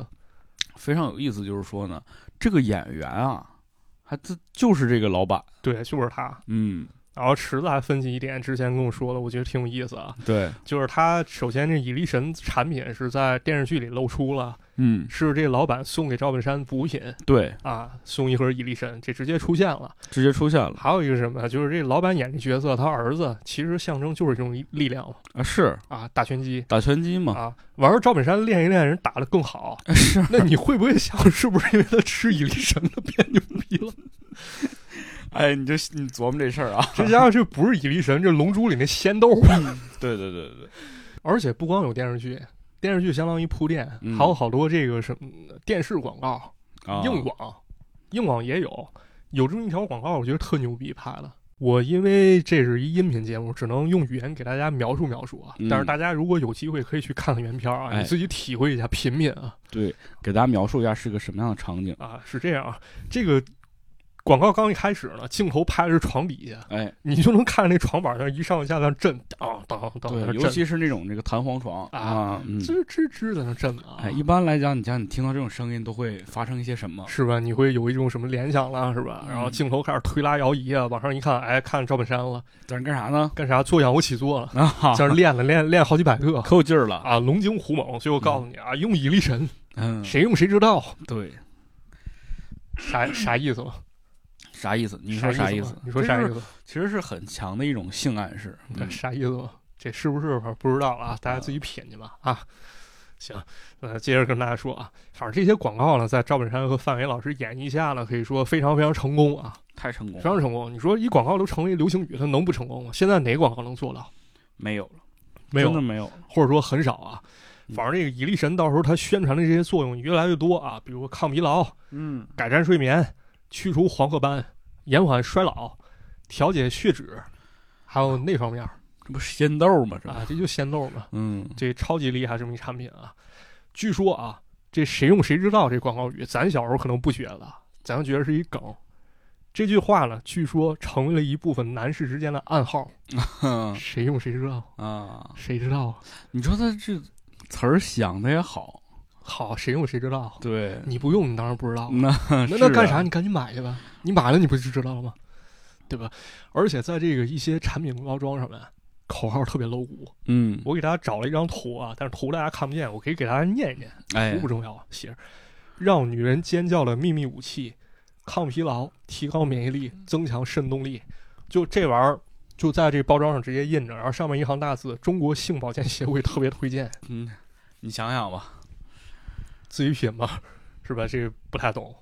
非常有意思。就是说呢，这个演员啊，还这就是这个老板，对，就是他。嗯，然后池子还分析一点，之前跟我说了，我觉得挺有意思啊。对，就是他首先这蚁力神产品是在电视剧里露出了，嗯，是这老板送给赵本山补品对，啊，送一盒蚁力神，这直接出现了。直接出现了。还有一个什么，就是这老板演这角色，他儿子其实象征就是这种力量嘛。啊，是。啊，打拳击。打拳击嘛，啊，完了赵本山练一练，人打得更好。是。那你会不会想，是不是因为他吃蚁力神他变牛逼了？哎，你就你琢磨这事儿啊，这家伙这不是蚁力神，这龙珠里那仙豆啊！对对对对，而且不光有电视剧，电视剧相当于铺垫，嗯还有好多这个什么电视广告、啊，硬广，硬广也有。有这么一条广告，我觉得特牛逼拍的。我因为这是一音频节目，只能用语言给大家描述描述啊。嗯但是大家如果有机会，可以去看看原片啊，哎你自己体会一下品品啊。对，给大家描述一下是个什么样的场景。啊，是这样啊，这个广告刚一开始呢，镜头拍的是床底下，哎，你就能看那床板上一上一下在那震，当当当，对，尤其是那种那个弹簧床啊吱吱吱在那震啊。哎，一般来讲，你像你听到这种声音，都会发生一些什么？是吧？你会有一种什么联想啦，是吧？嗯然后镜头开始推拉摇移啊，往上一看，哎，看赵本山了，在那干啥呢？干啥？做仰卧起坐了，啊，在那练了练练好几百个可有劲儿了，啊，龙精虎猛。所以我告诉你啊，用以力神，嗯，谁用谁知道，对，啥啥意思吗？啥意思？你说啥意思？？你说啥意思？其实是很强的一种性暗示。啥意思吗？这是不是不知道啊？大家自己品去吧啊。行，呃，接着跟大家说啊，反正这些广告呢，在赵本山和范伟老师演绎下呢，可以说非常非常成功啊，太成功非，常成功。你说一广告都成为流行语，它能不成功吗？现在哪个广告能做到？没有了，没有真的，没有了。或者说很少啊。嗯反正这个蚁力神到时候它宣传的这些作用越来越多啊，比如说抗疲劳、嗯，改善睡眠、去除黄褐斑、延缓衰老、调节血脂，还有那方面儿这不是仙豆吗？这不啊，这就仙豆嘛，嗯，这超级厉害这么一产品啊。据说啊，这谁用谁知道这广告语，咱小时候可能不觉得，咱觉得是一梗。这句话呢，据说成为了一部分男士之间的暗号，哼谁用谁知道，啊，谁知道啊？你说他这词儿想的也好，好，谁用谁知道。对，你不用，你当然不知道啊。那那那干啥？你赶紧买去吧。你买了，你不就知道了吗？对吧？而且在这个一些产品包装上面，口号特别露骨。嗯，我给大家找了一张图啊，但是图大家看不见，我可以给大家念一念。哎图不，重要，写着让女人尖叫的秘密武器，抗疲劳，提高免疫力，增强肾动力。就这玩意儿，就在这包装上直接印着，然后上面一行大字：中国性保健协会特别推荐，嗯，你想想吧，自己品吧，是吧？这个不太懂，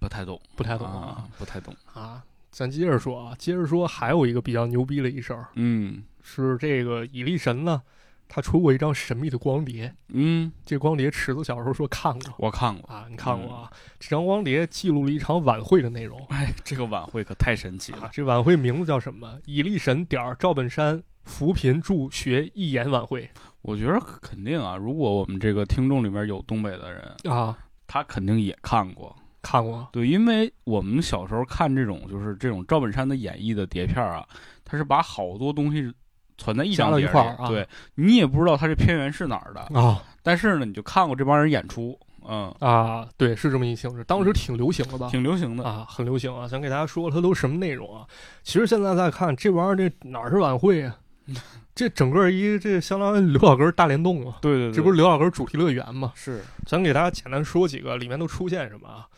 不太懂，不太懂啊，不太懂，啊，咱接着说啊，接着说，还有一个比较牛逼的一事儿，嗯是这个蚁力神呢，他出过一张神秘的光碟。嗯，这光碟池子小时候说看过我看过，啊，你看过啊？这张光碟记录了一场晚会的内容哎，这个晚会可太神奇了，。啊这晚会名字叫什么？蚁力神点儿赵本山扶贫助学义演晚会 我觉得肯定啊，如果我们这个听众里面有东北的人，啊，他肯定也看过。看过对，因为我们小时候看这种就是这种赵本山的演绎的碟片啊，他是把好多东西攒在一张碟里一块儿啊对你也不知道他这片源是哪儿的，啊但是呢，你就看过这帮人演出，嗯，啊，对，是这么一形式，当时挺流行的吧？挺流行的。啊，很流行啊！想给大家说它都什么内容啊？其实现在再看这玩意儿，这哪是晚会啊？这整个一这相当于刘老根大联动啊！对对对，这不是刘老根主题乐园吗？是，咱给大家简单说几个，里面都出现什么啊？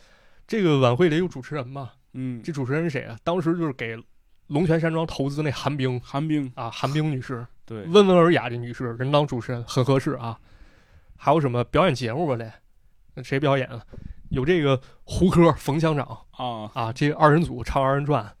这个晚会里有主持人嘛？嗯，这主持人是谁啊？当时就是给龙泉山庄投资那韩冰韩冰，啊，韩冰女士，对，温文尔雅的女士，人当主持人很合适啊。还有什么表演节目吧？这那谁表演啊？有这个胡歌、冯乡长啊，啊，这二人组唱二人转。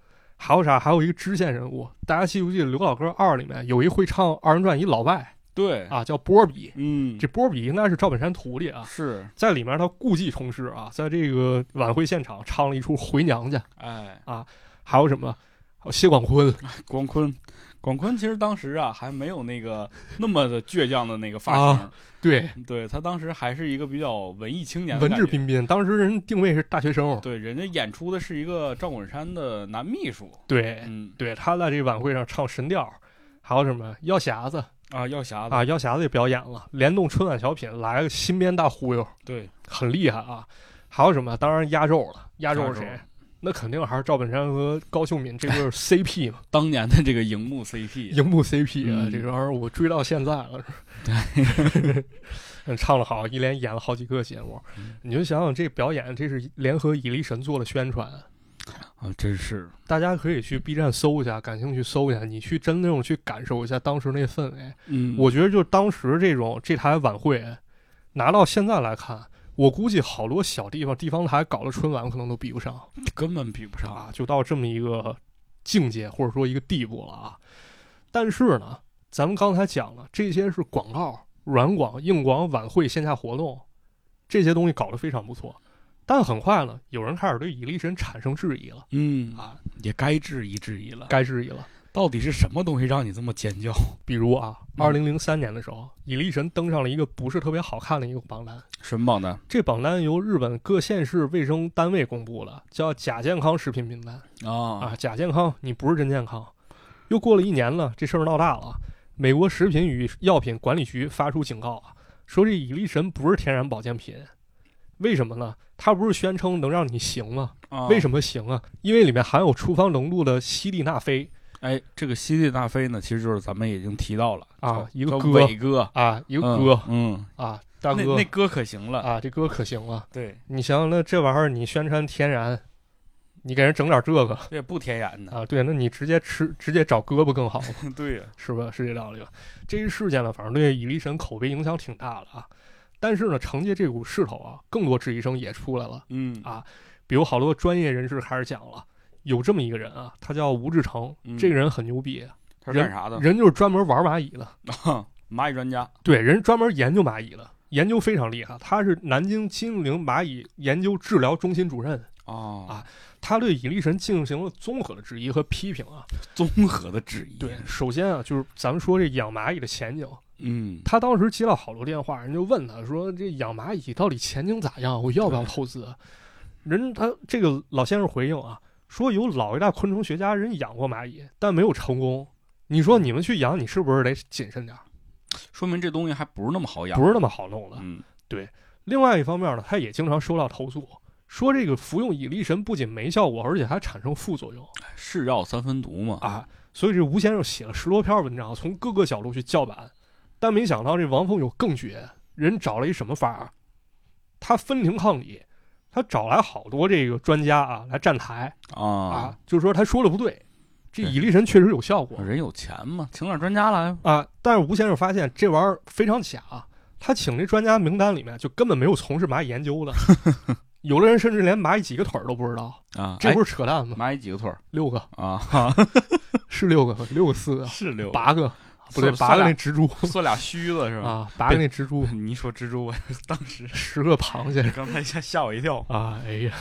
还有啥？还有一个支线人物，大家记不记得《刘老根二》里面有一会唱二人转一老外对，啊，叫波比。嗯，这波比应该是赵本山徒弟啊，是，在里面他故技重施啊，在这个晚会现场唱了一出《回娘家》。哎，啊还有什么？谢广坤 广坤，广坤其实当时啊还没有那个 那么的倔强的那个发型，啊对，对他当时还是一个比较文艺青年文。质彬彬。当时人定位是大学生，对，人家演出的是一个赵本山的男秘书，对，嗯对，他在这个晚会上唱神调，还有什么药匣子啊，药匣子，啊，药匣子也表演了，联动春晚小品来个新编大忽悠，对，很厉害啊。还有什么？当然压轴了，压轴是谁？那肯定还是赵本山和高秀敏这对 CP 嘛，当年的这个荧幕 CP，荧幕 CP 啊，嗯这个玩意儿我追到现在了。对，唱的好，一连演了好几个节目，嗯你就想想这表演，这是联合蚁力神做的宣传。啊，真是，大家可以去 B 站搜一下，感兴趣搜一下，你去真正去感受一下当时那氛围。嗯，我觉得就当时这种这台晚会，拿到现在来看，我估计好多小地方地方台搞的春晚可能都比不上 根本比不上，啊，就到这么一个境界或者说一个地步了啊。但是呢，咱们刚才讲了，这些是广告、软广、硬广、晚会、线下活动，这些东西搞得非常不错。但很快呢，有人开始对蚁力神产生质疑了嗯啊，也该质疑质疑了，该质疑了。到底是什么东西让你这么尖叫？比如啊，嗯二零零三年的时候，蚁力神登上了一个不是特别好看的一个榜单。什么榜单这榜单由日本各县市卫生单位公布的，叫假健康食品名单啊啊，假健康，你不是真健康。又过了一年了，这事儿闹大了，美国食品与药品管理局发出警告啊，说这蚁力神不是天然保健品。为什么呢？它不是宣称能让你行吗？啊为什么行啊？因为里面含有处方浓度的西地那非哎，这个西地大飞呢，其实就是咱们已经提到了啊一个哥伟哥，啊，一个嗯哥、嗯，啊，大哥那那哥可行了，啊，这哥可行了。对，你想想，那这玩意儿你宣传天然，你给人整点这个这也不天然的，啊，对，那你直接吃，直接找胳膊更好吗？对呀，是吧？是这道理吧？这一事件呢，反正对蚁力神口碑影响挺大的啊。但是呢，承接这股势头啊，更多质疑声也出来了。嗯啊比如好多专业人士开始讲了，有这么一个人啊，他叫吴志成，嗯这个人很牛逼，他是干啥的？人就是专门玩蚂蚁的，蚂蚁专家，对，人专门研究蚂蚁的，研究非常厉害。他是南京金陵蚂蚁研究治疗中心主任，哦啊他对蚁力神进行了综合的质疑和批评啊。综合的质疑，对，首先啊，就是咱们说这养蚂蚁的前景，嗯，他当时接到好多电话，人就问他说：“这养蚂蚁到底前景咋样？我要不要投资？”人他这个老先生回应啊，说有老一代昆虫学家人养过蚂蚁，但没有成功。你说你们去养，你是不是得谨慎点儿？说明这东西还不是那么好养，不是那么好弄的。嗯另外一方面呢，他也经常收到投诉，说这个服用蚁力神不仅没效果，而且还产生副作用是药三分毒嘛，啊。所以这吴先生写了十多篇文章，从各个角度去叫板，但没想到这王凤有更绝，人找了一什么法儿？他分庭抗礼，他找来好多这个专家啊来站台啊啊，，就是说他说的不对，这对蚁力神确实有效果人有钱嘛，请点专家来，啊。但是吴先生发现这玩意儿非常假，他请这专家名单里面就根本没有从事蚂蚁研究的，有的人甚至连蚂蚁几个腿儿都不知道，啊，哎这不是扯淡吗？蚂蚁几个腿儿六个啊？是六个，六个四个，是六八个不对，算八个那蜘蛛 算俩须子是吧？啊，拔个那蜘蛛，你一说蜘蛛，我 当时十个螃蟹刚才吓吓我一跳，啊，哎呀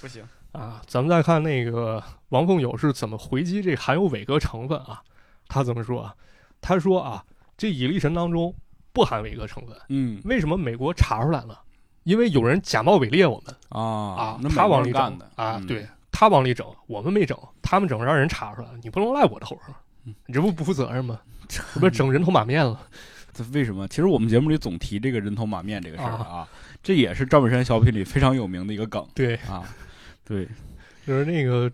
不行，啊！咱们再看那个王凤友是怎么回击这含有伟哥成分啊？他怎么说啊？他说啊，这蚁力神当中不含伟哥成分，嗯为什么美国查出来了？因为有人假冒伪劣我们啊啊，那他往里整的啊，嗯对他往里整，我们没整，他们整让人查出来了，你不能赖我头上，嗯你这不不负责任吗？这 不是整人头马面了？这为什么？其实我们节目里总提这个人头马面这个事儿啊，这也是赵本山小品里非常有名的一个梗对，啊。对 就是那个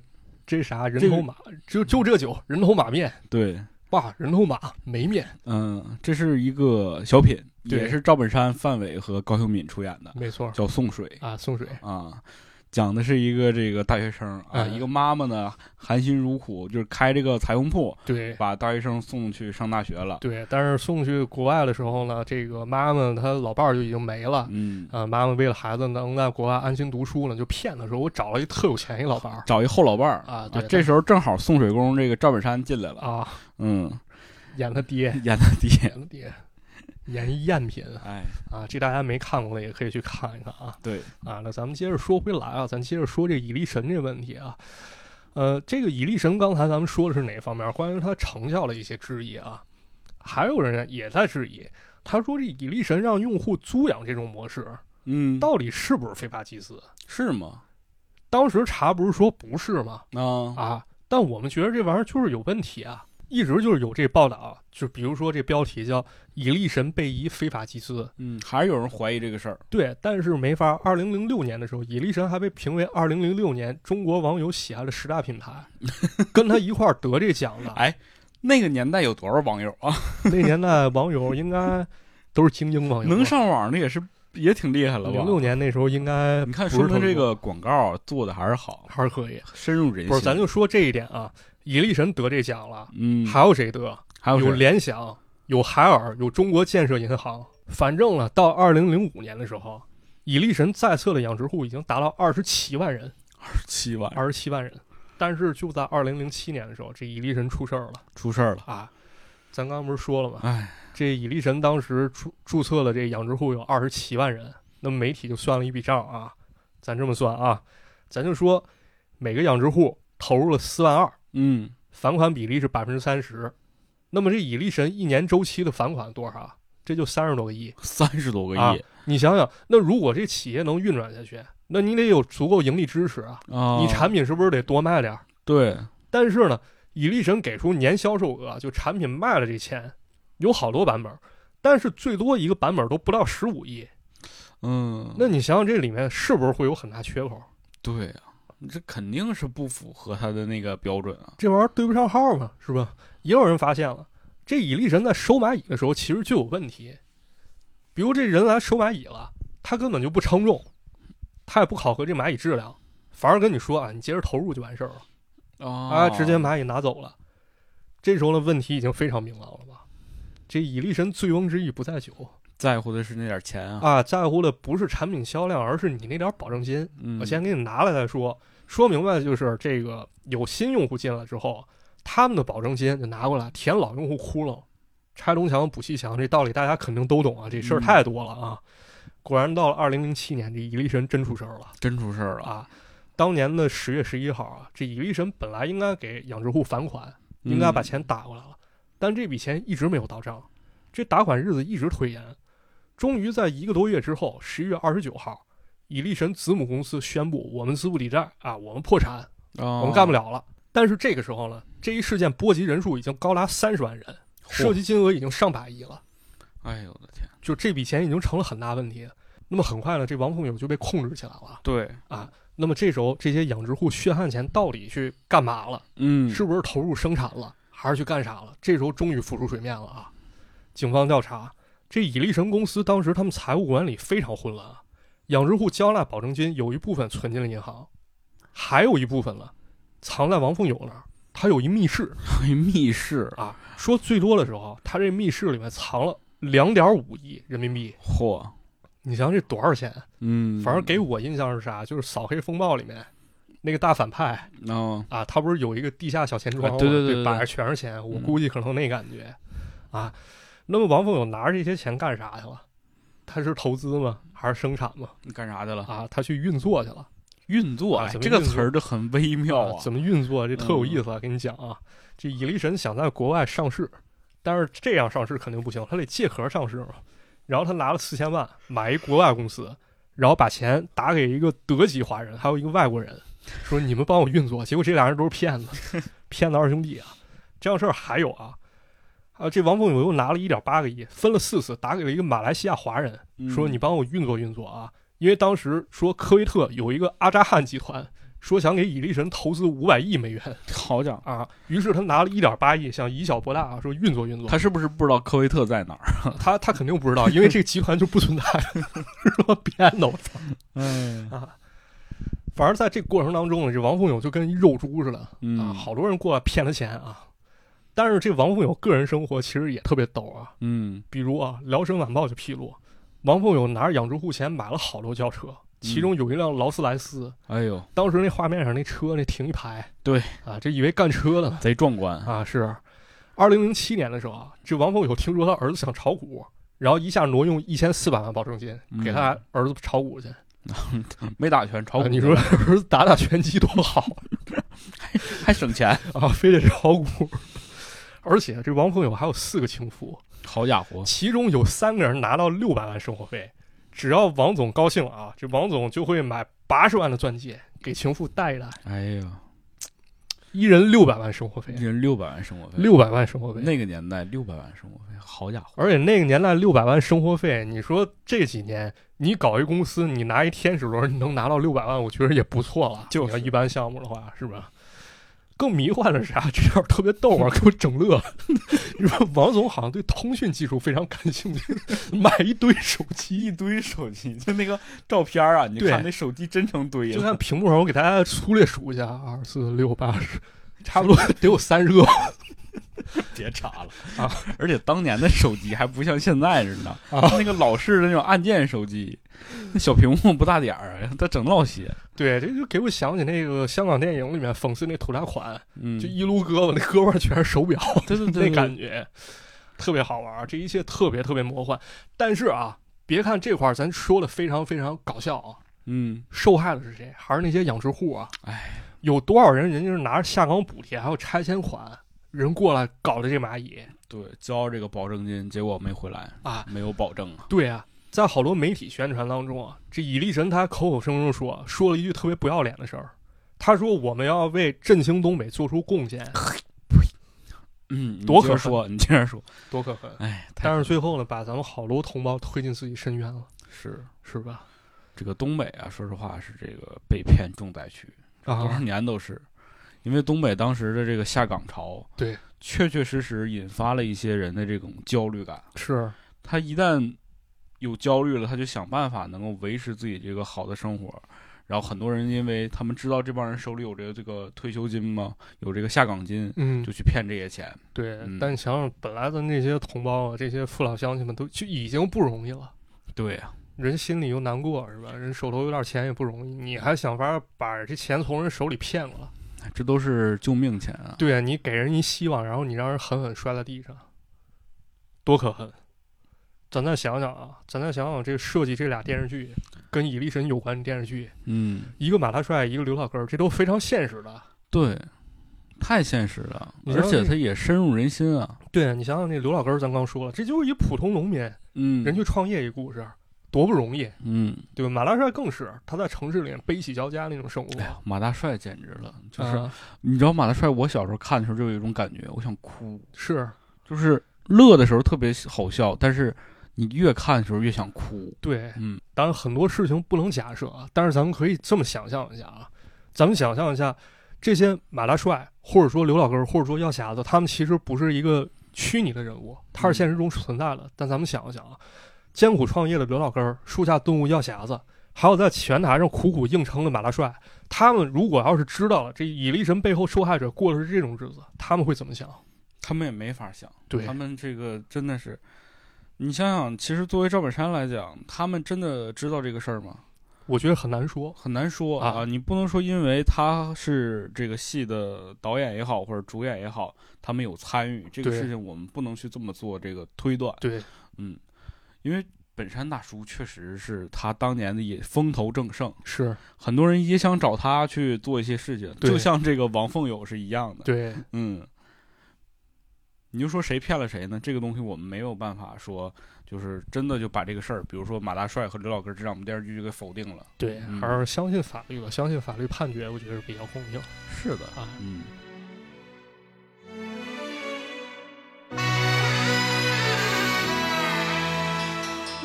这啥人这个头马，就就这酒，人头马面，对，哇，人头马没面，嗯，这是一个小品，也是赵本山、范伟和高秀敏出演的，没错叫《送水》啊，送水啊。讲的是一个这个大学生啊，嗯一个妈妈呢含辛茹苦，就是开这个裁缝铺，对把大学生送去上大学了。对，但是送去国外的时候呢，这个妈妈她老伴儿就已经没了。嗯，啊，妈妈为了孩子能在国外安心读书呢，就骗她说我找了一特有钱一老伴儿找一后老伴儿啊对这时候正好送水工这个赵本山进来了，啊，嗯，演他爹，演他爹，演他爹，演一赝品哎，啊，这大家没看过的也可以去看一看啊。对，啊，那咱们接着说回来啊，咱接着说这蚁力神这个问题啊。呃，这个蚁力神刚才咱们说的是哪方面？关于它成效的一些质疑啊，还有人也在质疑，他说这蚁力神让用户租养这种模式，嗯，到底是不是非法集资？是吗？当时查不是说不是吗？啊，啊，但我们觉得这玩意儿就是有问题啊，一直就是有这报道，就比如说这标题叫“蚁力神被疑非法集资”，嗯，还是有人怀疑这个事儿。对，但是没法。二零零六年的时候，蚁力神还被评为二零零六年中国网友喜爱的十大品牌，跟他一块儿得这奖的。哎，那个年代有多少网友啊？那年代网友应该都是精英网友吧，能上网的也是也挺厉害了吧？零六年那时候应该你看，说明这个广告做的还是好，还是可以。深入人心。不是，咱就说这一点啊，蚁力神得这奖了，嗯，还有谁得？还有有联想，有海尔，有中国建设银行。反正呢，到二零零五年的时候，蚁力神在册的养殖户已经达到二十七万人，二十七万二十七万人。但是就在二零零七年的时候，这蚁力神出事儿了出事儿了。啊！咱刚刚不是说了吗？哎，这蚁力神当时注注册的这养殖户有二十七万人，那么媒体就算了一笔账啊，咱这么算啊，咱就说每个养殖户投入了四万二，嗯，返款比例是百分之三十。那么这蚁力神一年周期的返款多少啊？这就三十多个亿。三十多个啊亿你想想，那如果这企业能运转下去，那你得有足够盈利支持啊。啊！你产品是不是得多卖点儿？对，但是呢，蚁力神给出年销售额，就产品卖了这钱，有好多版本，但是最多一个版本都不到十五亿。嗯，那你想想这里面是不是会有很大缺口？对啊，你这肯定是不符合他的那个标准啊。这玩意儿对不上号嘛，是吧？也有人发现了，这蚁力神在收蚂蚁的时候其实就有问题。比如这人来收蚂蚁了，他根本就不称重，他也不考核这蚂蚁质量，反而跟你说啊，你接着投入就完事儿了。啊啊，直接蚂蚁拿走了。这时候的问题已经非常明朗了吧？这蚁力神醉翁之意不在酒在乎的是那点钱啊。啊，在乎的不是产品销量，而是你那点保证金。嗯，我先给你拿来再说。说明白就是这个有新用户进来之后，他们的保证金就拿过来填老用户窟窿，拆东墙补西墙，这道理大家肯定都懂啊，这事儿嗯太多了啊。果然到了二零零七年，这蚁力神真出事儿了。真出事儿了，啊，当年的十月十一号啊，这蚁力神本来应该给养殖户返款，应该把嗯钱打过来了，但这笔钱一直没有到账，这打款日子一直推延，终于在一个多月之后，十一月二十九号，以力神子母公司宣布我们资不抵债啊，我们破产，我我们干不。了了。但是这个时候呢，这一事件波及人数已经高达三十万人，涉及金额已经上百亿了，哎呦我的天！就这笔钱已经成了很大问题。那么很快呢，这王凤友就被控制起来了。对，啊。那么这时候，这些养殖户血汗钱到底去干嘛了？嗯，是不是投入生产了，还是去干啥了？这时候终于浮出水面了啊！警方调查，这以利神公司当时他们财务管理非常混乱啊，养殖户交纳保证金有一部分存进了银行，还有一部分了藏在王凤友那儿。他有一密室 密室，啊，说最多的时候，他这密室里面藏了两点五亿人民币。嚯，你想想这多少钱？嗯，反正给我印象是啥？就是《扫黑风暴》里面那个大反派，哦，啊，他不是有一个地下小钱庄吗？啊对对对对摆着全是钱，我嗯估计可能那感觉，啊，那么王凤友拿着这些钱干啥去了？他是投资吗？还是生产吗？你干啥去了？啊，他去运作去了。运作，这个词儿就很微妙啊。怎么运作？这特有意思啊！跟你讲啊，这蚁力神想在国外上市，但是这样上市肯定不行，他得借壳上市嘛。然后他拿了四千万买一国外公司，然后把钱打给一个德籍华人，还有一个外国人，说你们帮我运作。结果这俩人都是骗子，骗子二兄弟啊！这样事儿还有啊，啊，这王凤友又拿了一点八个亿，分了四次打给了一个马来西亚华人，嗯说你帮我运作运作啊，因为当时说科威特有一个阿扎汉集团，说想给蚁力神投资五百亿美元 好家伙，啊，于是他拿了一点八亿，想以小博大啊，说运作运作。他是不是不知道科威特在哪儿？他他肯定不知道，因为这个集团就不存在，是吧？编的，我操哎，啊！反正在这个过程当中呢，这王凤友就跟一肉猪似的啊，嗯，好多人过来骗他钱啊。但是这王凤友个人生活其实也特别逗啊，嗯，比如啊，《辽沈晚报》就披露，王凤友拿着养猪户钱买了好多轿车，其中有一辆劳斯莱斯。哎呦，当时那画面上那车那停一排，对啊，这以为干车了呢贼壮观。啊。是，二零零七年的时候啊，这王凤友听说他儿子想炒股，然后一下挪用一千四百万保证金嗯给他儿子炒股去。没打拳炒股，啊你说儿子打打拳击多好还 还省钱？啊，非得炒股。而且这王朋友还有四个情妇，好家伙，其中有三个人拿到六百万生活费，只要王总高兴啊，这王总就会买八十万的钻戒给情妇戴一戴，哎呀，一人六百万生活费一，人六百万生活费，六百万生活费。那个年代六百万生活费，好家伙，而且那个年代六百万生活费，你说这几年你搞一公司，你拿一天使轮，你能拿到六百万，我觉得也不错了。就是你要一般项目的话，是吧？更迷幻的是啥？这点特别逗啊，给我整乐了。你 说王总好像对通讯技术非常感兴趣，买一堆手机，一堆手机，就那个照片啊，你看那手机真成堆了，就看屏幕上，我给大家粗略数一下：二四六八十，差不多得有三十个。别查了 啊！而且当年的手机还不像现在似的，啊那个老式的那种按键手机，那 小屏幕不大点儿啊，它整老些，对，这就给我想起那个香港电影里面讽刺那土大款，嗯，就一撸胳膊，那胳膊全是手表。对对对，那感觉特别好玩儿，这一切特别特别魔幻。但是啊，别看这块儿咱说的非常非常搞笑啊，嗯，受害的是谁？还是那些养殖户啊？哎，有多少人人家是拿着下岗补贴还有拆迁款，人过来搞的这蚂蚁对，交这个保证金，结果没回来，啊？没有保证啊。对啊，在好多媒体宣传当中啊，这以力神他口口声声说说了一句特别不要脸的事儿，他说我们要为振兴东北做出贡献，嗯，多可说，你接着说。多可恨！哎，但是最后呢，把咱们好多同胞推进自己深渊了，是是吧？这个东北啊，说实话是这个被骗重灾区，多少啊，年都是。因为东北当时的这个下岗潮，对，确确实实引发了一些人的这种焦虑感。是他一旦有焦虑了，他就想办法能够维持自己这个好的生活。然后很多人因为他们知道这帮人手里有这个这个退休金嘛，有这个下岗金，嗯就，去骗这些钱。对。嗯但想想本来咱那些同胞啊，这些父老乡亲们都就已经不容易了。对呀、人心里又难过是吧？人手头有点钱也不容易，你还想法把这钱从人手里骗过来？这都是救命钱啊！对啊，你给人一希望，然后你让人狠狠摔在地上，多可恨！咱再想想啊，咱再想想这设计这俩电视剧跟蚁力神有关的电视剧，嗯，一个马大帅，一个刘老根儿，这都非常现实的。对，太现实了，而且它也深入人心啊。对啊，你想想那刘老根儿，咱刚说了，这就是一普通农民嗯，人去创业一故事，多不容易，嗯，对吧？马大帅更是他在城市里面悲喜交加那种生活哎。呀，马大帅简直了，就是、啊你知道马大帅，我小时候看的时候就有一种感觉，我想哭，是就是乐的时候特别好笑，但是你越看的时候越想哭。对，嗯当然很多事情不能假设啊，但是咱们可以这么想象一下啊，咱们想象一下，这些马大帅或者说刘老根儿或者说药匣子，他们其实不是一个虚拟的人物，他是现实中存在的。但咱们想一想啊，艰苦创业的刘老根儿、树下顿悟药匣子，还有在拳台上苦苦硬撑的马大帅，他们如果要是知道了这以力神背后受害者过的是这种日子，他们会怎么想？他们也没法想，对他们这个真的是，你想想，其实作为赵本山来讲，他们真的知道这个事儿吗？我觉得很难说。很难说啊你不能说因为他是这个戏的导演也好，或者主演也好，他们有参与这个事情，我们不能去这么做这个推断。对，嗯，因为本山大叔确实是他当年的也风头正盛，是很多人也想找他去做一些事情，就像这个王凤友是一样的。对，嗯，你就说谁骗了谁呢？这个东西我们没有办法说，就是真的就把这个事儿，比如说马大帅和刘老根这档我们电视剧就给否定了。对，嗯还是相信法律吧，相信法律判决，我觉得是比较公平是的，啊。嗯。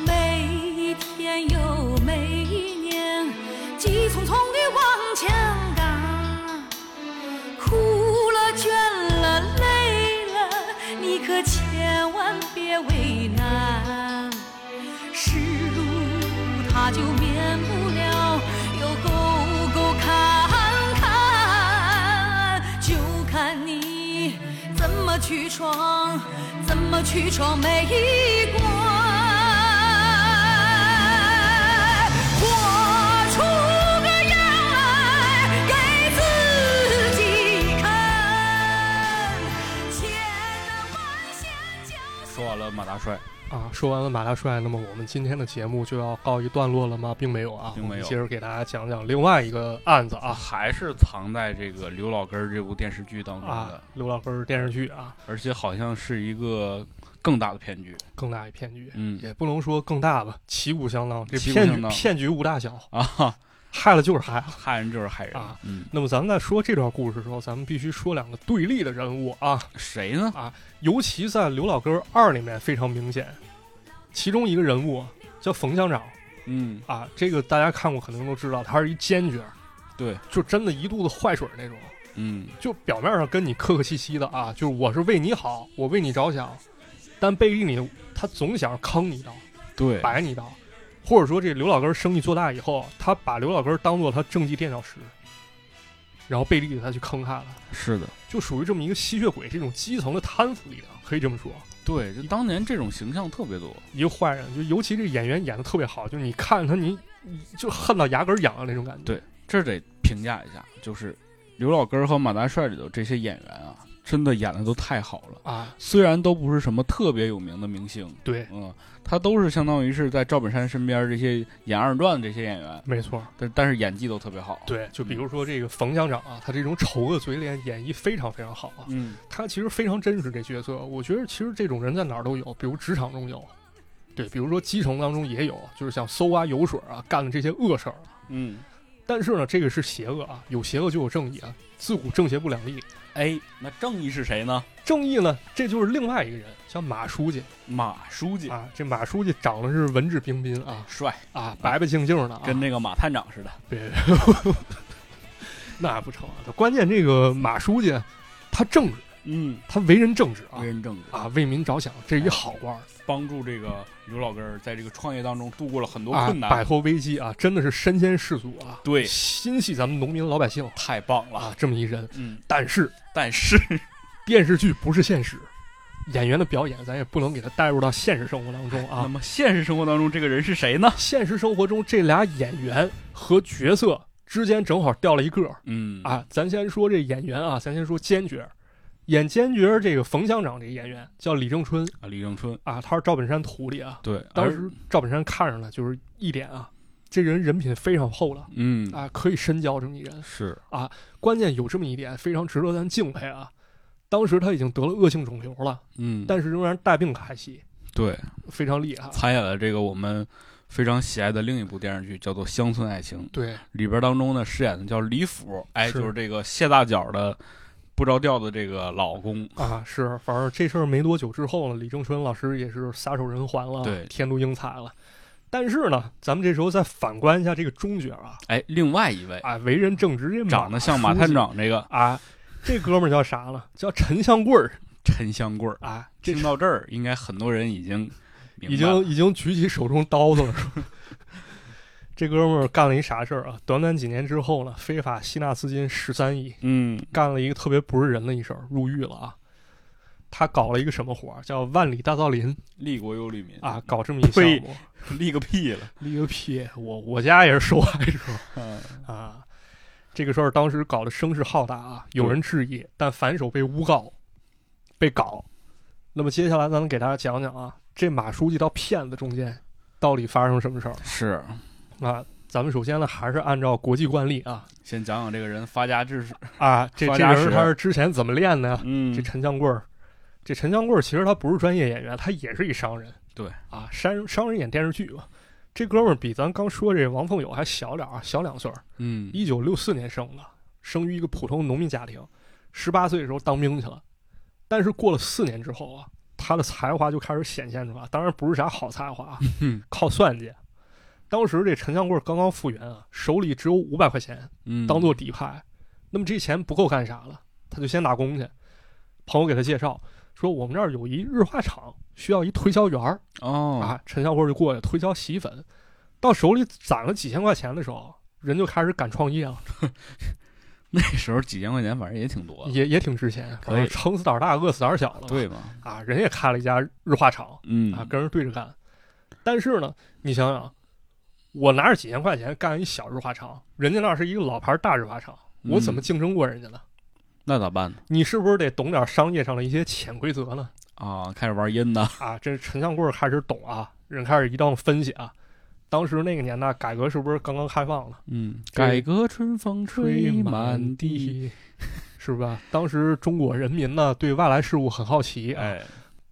每一天又每一年，急匆匆地往前赶，哭了、倦了，你可千万别为难。是路它就免不了有沟沟坎坎，就看你怎么去闯，怎么去闯每一关。帅，啊，说完了马大帅，那么我们今天的节目就要告一段落了吗？并没有啊，并没有接着给大家讲讲另外一个案子啊还是藏在这个刘老根儿这部电视剧当中啊的，，刘老根儿电视剧啊，而且好像是一个更大的骗局。更大一骗局，嗯也不能说更大吧，旗鼓相当，这骗局骗局无大小，啊，害了就是害了。害人就是害人啊。嗯，那么咱们在说这段故事的时候，咱们必须说两个对立的人物啊，谁呢？啊尤其在《刘老根二》里面非常明显。其中一个人物叫冯乡长嗯，啊，这个大家看过可能都知道，他是一奸角，对，就真的一肚子坏水那种。嗯，就表面上跟你客客气气的啊，就是我是为你好，我为你着想，但背地里他总想坑你一刀，对，摆你一刀，或者说这刘老根儿生意做大以后，他把刘老根儿当做他政绩垫脚石，然后背地里他去坑害了，是的，就属于这么一个吸血鬼，这种基层的贪腐力量，可以这么说。对，就当年这种形象特别多。一个坏人，就尤其这演员演的特别好，就是你看他你你就恨到牙根儿痒的那种感觉。对这得评价一下，就是刘老根儿和马大帅里头这些演员啊，真的演的都太好了。啊，虽然都不是什么特别有名的明星，对，嗯，他都是相当于是在赵本山身边这些演二传的这些演员，没错。但但是演技都特别好。，对，就比如说这个冯乡长啊，他这种丑恶嘴脸演绎非常非常好啊，嗯，他其实非常真实这角色。我觉得其实这种人在哪儿都有，比如职场中有，对，比如说基层当中也有，就是像搜刮油水啊，干的这些恶事儿啊。嗯，但是呢，这个是邪恶啊，有邪恶就有正义啊，自古正邪不两立。哎，那正义是谁呢？正义呢，这就是另外一个人，叫马书记马书记，啊。这马书记长得是文质彬彬啊帅，啊，白白净净的啊，跟那个马探长似的。别，那不成啊。关键这个马书记，他正直，嗯，他为人正直啊为人正直，啊，为民着想，这是一好官儿帮助这个刘老根儿在这个创业当中度过了很多啊困，难，摆脱危机啊，真的是身先士卒啊，对心系咱们农民老百姓太棒了。啊，这么一人。嗯，但是但是 电视剧不是现实，演员的表演咱也不能给他带入到现实生活当中啊那啊。么现实生活当中这个人是谁呢？现实生活中这俩演员和角色之间正好掉了一个嗯，啊。咱先说这演员啊，咱先说奸角儿，演奸角这个冯乡长这个演员叫李正春啊，李正春，啊，他是赵本山徒弟啊。对，当时赵本山看上了就是一点啊，这人人品非常厚了嗯啊，可以深交这么一人。是啊关键有这么一点非常值得咱敬佩啊。当时他已经得了恶性肿瘤了，嗯，但是仍然带病开戏，对非常厉害。参演了这个我们非常喜爱的另一部电视剧，叫做《乡村爱情》，对，里边当中呢饰演的叫李府，哎，就是这个谢大脚的不着调的这个老公。啊，是，反正这事儿没多久之后呢，李正春老师也是撒手人寰了，对天妒英才了。但是呢，咱们这时候再反观一下这个中角啊，哎，另外一位啊，为人正直，长得像马探长这个啊，这哥们儿叫啥呢？叫陈香贵儿 陈香贵儿，啊，这听到这儿，应该很多人已经已经已经举起手中刀子了。这哥们儿干了一啥事儿啊？短短几年之后呢，非法吸纳资金十三亿，嗯干了一个特别不是人的一事儿，入狱了啊。他搞了一个什么活儿？叫万里大造林利国有利民啊，，搞这么一项呸目，立个屁了。立个屁！我我家也是受害者嗯啊。这个事儿当时搞得声势浩大啊，有人质疑，但反手被诬告，被搞。那么接下来咱们给大家讲讲啊，这马书记到骗子中间到底发生什么事儿是，啊？咱们首先呢，还是按照国际惯例啊先讲讲这个人发家致史。啊，这这人发家史他是之前怎么练的呀？嗯这陈江贵儿，这陈江贵儿其实他不是专业演员，他也是一商人。对啊，商商人演电视剧嘛。这哥们儿比咱刚说这王凤友还小点儿啊，小两岁儿。嗯一九六四年生的，生于一个普通农民家庭，十八岁的时候当兵去了。但是过了四年之后啊，他的才华就开始显现出来，当然不是啥好才华靠算计。当时这陈香贵刚刚复员啊，手里只有五百块钱嗯，当做底牌，那么这钱不够干啥了，他就先打工去。朋友给他介绍说，我们这儿有一日化厂，需要一推销员儿哦啊。陈香贵就过去推销洗衣粉，到手里攒了几千块钱的时候，人就开始敢创业了。那时候几千块钱，反正也挺多，也也挺值钱，可以撑死胆儿大，饿死胆儿小了。对吧？啊，人也开了一家日化厂嗯啊，跟人对着干。但是呢，你想想，我拿着几千块钱干一小日化厂，人家那是一个老牌大日化厂，我怎么嗯竞争过人家呢？那咋办呢？你是不是得懂点商业上的一些潜规则呢？啊，开始玩阴的，啊，这陈向贵儿开始懂啊，人开始一顿分析啊。当时那个年代，改革是不是刚刚开放了？嗯，改革春风吹满地，地，是吧？当时中国人民呢对外来事物很好奇，啊，哎，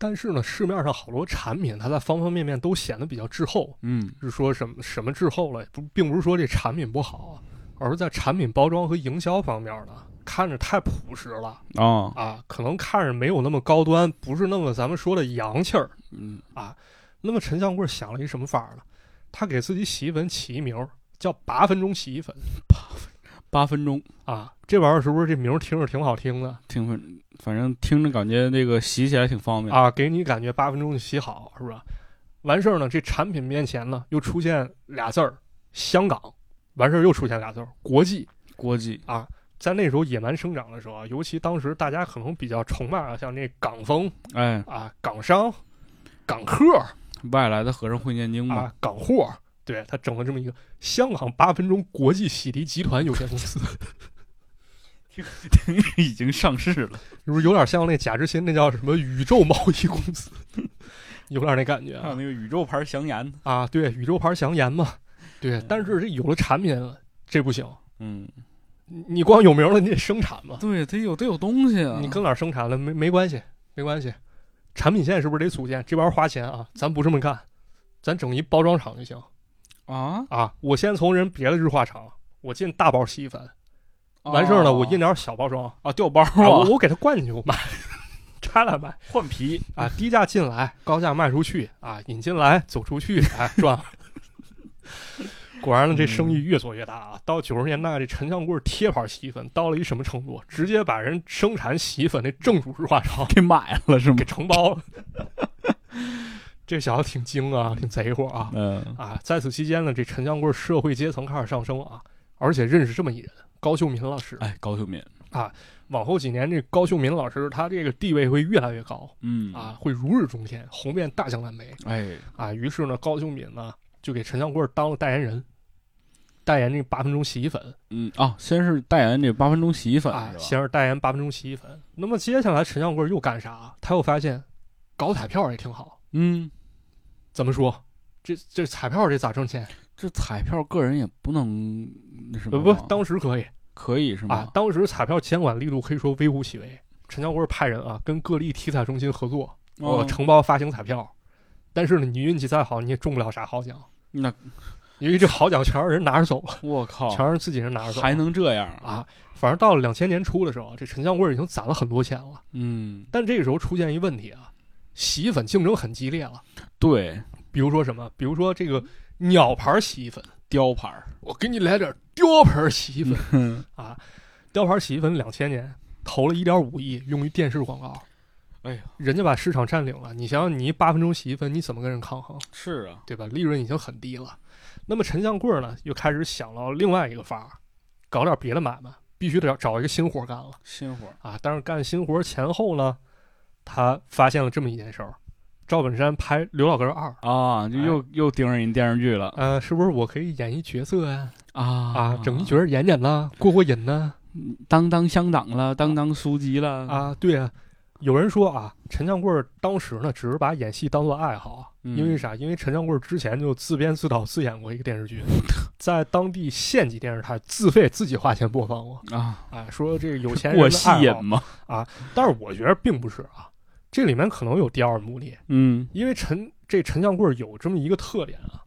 但是呢，市面上好多产品，它在方方面面都显得比较滞后。嗯是说什么什么滞后了？不，并不是说这产品不好啊，而是在产品包装和营销方面呢，看着太朴实了啊，啊，可能看着没有那么高端，不是那么咱们说的洋气儿。嗯那么陈向贵想了一什么法儿呢？他给自己洗衣粉起一名儿叫“八分钟洗衣粉八分八分钟，”啊，这玩意儿是不是这名儿听着挺好听的听反反正听着感觉那个洗起来挺方便啊？给你感觉八分钟就洗好，是吧？完事儿呢，这产品面前呢又出现俩字儿“香港”，完事儿又出现俩字儿“国际国际”啊。在那时候野蛮生长的时候啊，尤其当时大家可能比较崇拜啊，像那港风哎，啊、港商、港客外来的和尚会念经嘛，啊、港货，对他整了这么一个香港八分钟国际洗涤集团有限公司。已经上市了。是不是有点像那贾志新那叫什么宇宙贸易公司？有点那感觉啊那个宇宙牌祥颜，啊！对，宇宙牌祥颜嘛，对。但是这有了产品，这不行。嗯，你你光有名了，你得生产嘛。对，得有得有东西啊。你搁哪儿生产了没没关系，没关系。产品线是不是得组建？这玩意儿花钱啊，咱不这么干，咱整一包装厂就行啊，啊。我先从人别的日化厂，我进大包洗衣粉，完事儿了，我印点小包装，啊掉包啊，我啊，我给它灌进去，我卖，拆了卖 换皮，啊，低价进来，高价卖出去啊，引进来，走出去，哎，赚了。果然呢，这生意越做越大啊！到九十年代，这陈香贵贴牌洗衣粉到了一什么程度？直接把人生产洗衣粉那正主日化厂给买了是吗给？承包了。这小子挺精啊，挺贼乎啊！嗯啊，在此期间呢，这陈香贵社会阶层开始上升啊，而且认识这么一人，高秀敏老师。哎，高秀敏啊，往后几年，这高秀敏老师他这个地位会越来越高嗯啊，，会如日中天，红遍大江南北哎，啊。于是呢，高秀敏呢就给陈小贵当了代言人，代言这八分钟洗衣粉嗯啊，先是代言这八分钟洗衣粉啊，是？先是代言八分钟洗衣粉。那么接下来陈向贵又干啥？他又发现搞彩票也挺好。嗯，怎么说？这这彩票这咋挣钱？这彩票个人也不能那什么呃不，当时可以可以是啊吗，？当时彩票监管力度可以说微乎其微。陈江贵派人啊，跟各地体彩中心合作，哦呃，承包发行彩票。但是呢，你运气再好，你也中不了啥好奖，那因为这好奖全让人拿着走了，我靠，全让自己人拿着走。还能这样？啊？反正到了两千年初的时候，这陈江贵已经攒了很多钱了。嗯，但这个时候出现一问题啊，洗衣粉竞争很激烈了。对，比如说什么？比如说这个鸟牌洗衣粉，雕牌，我给你来点雕牌洗衣粉嗯，啊！雕牌洗衣粉两千年投了一点五亿用于电视广告，哎呀，人家把市场占领了。你想想，你八分钟洗衣粉，你怎么跟人抗衡？是啊，对吧？利润已经很低了。那么陈向贵呢，又开始想到另外一个法儿，搞点别的买卖，必须得要找一个新活干了新活，啊！但是干新活前后呢，他发现了这么一件事儿：赵本山拍《刘老根二》，啊，就又又盯上人电视剧了。呃，是不是我可以演一角色呀？啊。啊，整一角儿演演呐，过过瘾呐！当当乡长了，当当书记了，啊，对啊，有人说啊，陈将贵儿当时呢，只是把演戏当做爱好，嗯。因为啥？因为陈将贵儿之前就自编自导自演过一个电视剧，在当地县级电视台自费自己花钱播放过。啊，哎，说这个有钱人过戏瘾嘛，但是我觉得并不是啊，这里面可能有第二目的，嗯因为陈这陈香贵儿有这么一个特点啊，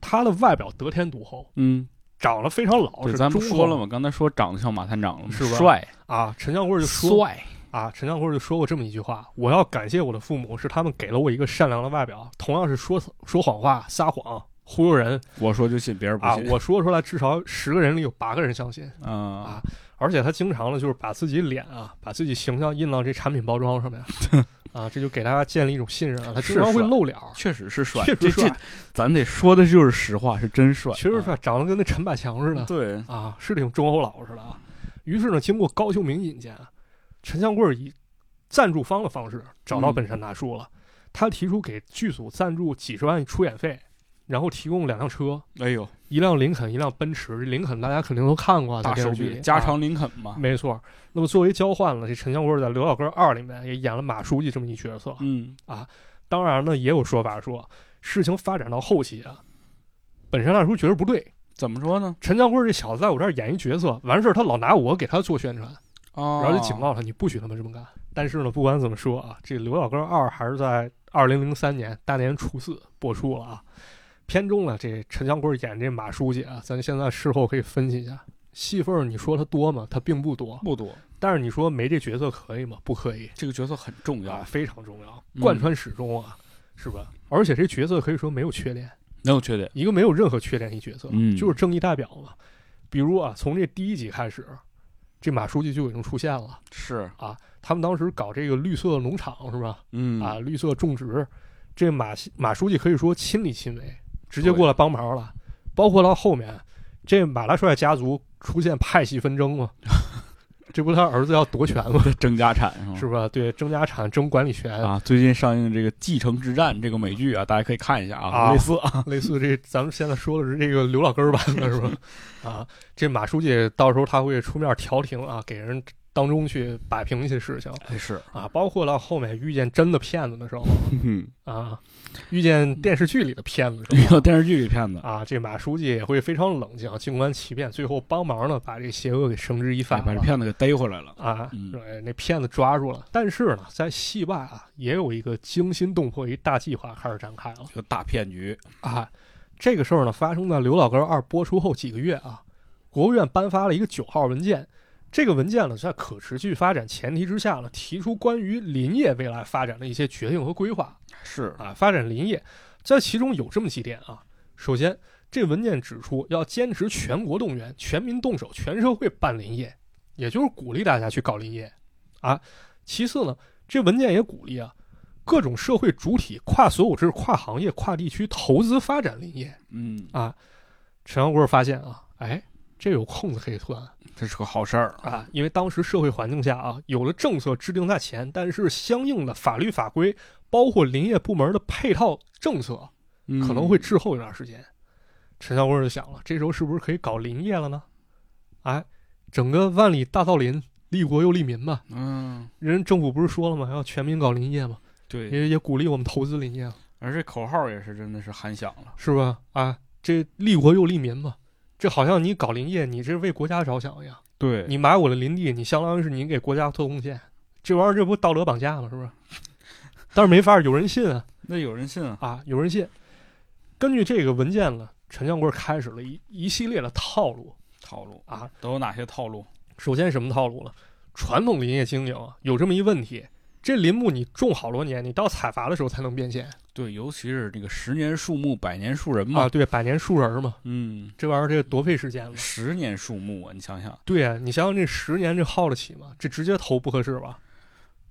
他的外表得天独厚，嗯，长得非常老对，实，咱们说了吗？刚才说长得像马探长了吗？是吧帅，啊。陈香贵儿就说帅，啊，陈香贵就说过这么一句话：“我要感谢我的父母，是他们给了我一个善良的外表。同样是说说谎话、撒谎、忽悠人我说就信，别人不啊，信。我说出来至少十个人里有八个人相信。啊，而且他经常呢，就是把自己脸啊，把自己形象印到这产品包装上面 啊，这就给大家建立一种信任啊。他经常会露脸儿，确实是帅，确实帅咱得说的就是实话，是真帅，确实帅，长得跟那陈百强似的啊。对，啊，是挺忠厚老实的啊。于是呢，经过高秀明引荐，陈香贵儿以赞助方的方式找到嗯本山大叔了。他提出给剧组赞助几十万出演费，然后提供两辆车，哎呦，一辆林肯，一辆奔驰。林肯大家肯定都看过啊，大手笔，加啊长林肯嘛。没错。那么作为交换了，这陈香贵在《刘老根二》里面也演了马书记这么一角色。嗯啊，当然呢，也有说法说，事情发展到后期啊，本山大叔觉得不对，怎么说呢？陈香贵这小子在我这儿演一角色，完事儿他老拿我给他做宣传。哦，然后就警告他，你不许他们这么干。但是呢，不管怎么说啊，这《刘老根二》还是在二零零三年大年初四播出了啊。片中了，这陈祥贵演这马书记啊，咱现在事后可以分析一下，戏份儿你说他多吗？他并不多。不多，但是你说没这角色可以吗？不可以这个角色很重啊，要，非常重要，嗯贯穿始终啊，是吧？而且这角色可以说没有缺点，没有缺点。一个没有任何缺点的角色，嗯就是正义代表嘛。比如啊，从这第一集开始，这马书记就已经出现了。是啊，他们当时搞这个绿色农场是吧？嗯啊，绿色种植，这马马书记可以说亲力亲为，直接过来帮忙了。包括到后面，这马大帅家族出现派系纷争嘛，这不他儿子要夺权吗？争家产？是吧？对，争家产、争管理权啊，最近上映这个《继承之战》这个美剧啊，大家可以看一下啊，啊类似啊，类似这，咱们现在说的是这个刘老根儿版的是吧？啊，这马书记到时候他会出面调停啊，给人当中去摆平一些事情。哎是，啊，包括到后面遇见真的骗子的时候。嗯，啊，遇见电视剧里的骗子遇到 电视剧里骗子，啊，这马书记也会非常冷静，静观其变，最后帮忙呢把这邪恶给绳之以法。哎，把这骗子给逮回来了，啊，嗯。对，那骗子抓住了。但是呢，在戏外啊，也有一个惊心动魄一大计划开始展开了。一个大骗局，啊。这个事儿呢，发生在《刘老根二》播出后几个月啊，国务院颁发了一个九号文件。这个文件呢，在可持续发展前提之下呢，提出关于林业未来发展的一些决定和规划。是啊，发展林业，在其中有这么几点啊。首先，这文件指出要坚持全国动员、全民动手、全社会办林业，也就是鼓励大家去搞林业啊。其次呢，这文件也鼓励啊各种社会主体跨所有制、跨行业、跨地区投资发展林业嗯，啊。陈小贵发现啊，哎，这有空子可以钻这是个好事儿，啊，因为当时社会环境下啊，有了政策制定在前，但是相应的法律法规，包括林业部门的配套政策，可能会滞后一段时间。陈小贵就想了，这时候是不是可以搞林业了呢？哎，整个万里大造林，利国又利民嘛。嗯，人政府不是说了吗？要全民搞林业嘛，对，也也鼓励我们投资林业，而这口号也是真的是喊响了，是吧？啊，这利国又利民嘛，这好像你搞林业，你这是为国家着想一样。对，你买我的林地，你相当于是你给国家做贡献，这玩意儿这不道德绑架吗？是不是？但是没法儿，有人信啊 那有人信啊，啊，有人信。根据这个文件呢，陈向贵开始了一一系列的套路套路啊。都有哪些套路？首先什么套路了？传统林业经营啊，有这么一问题，这林木你种好多年，你到采伐的时候才能变现对，尤其是这个十年树木，百年树人嘛，啊。对，百年树人嘛，嗯，这玩意儿这多费时间了。十年树木啊，你想想，对呀、你想想这十年这耗得起吗？这直接投不合适吧？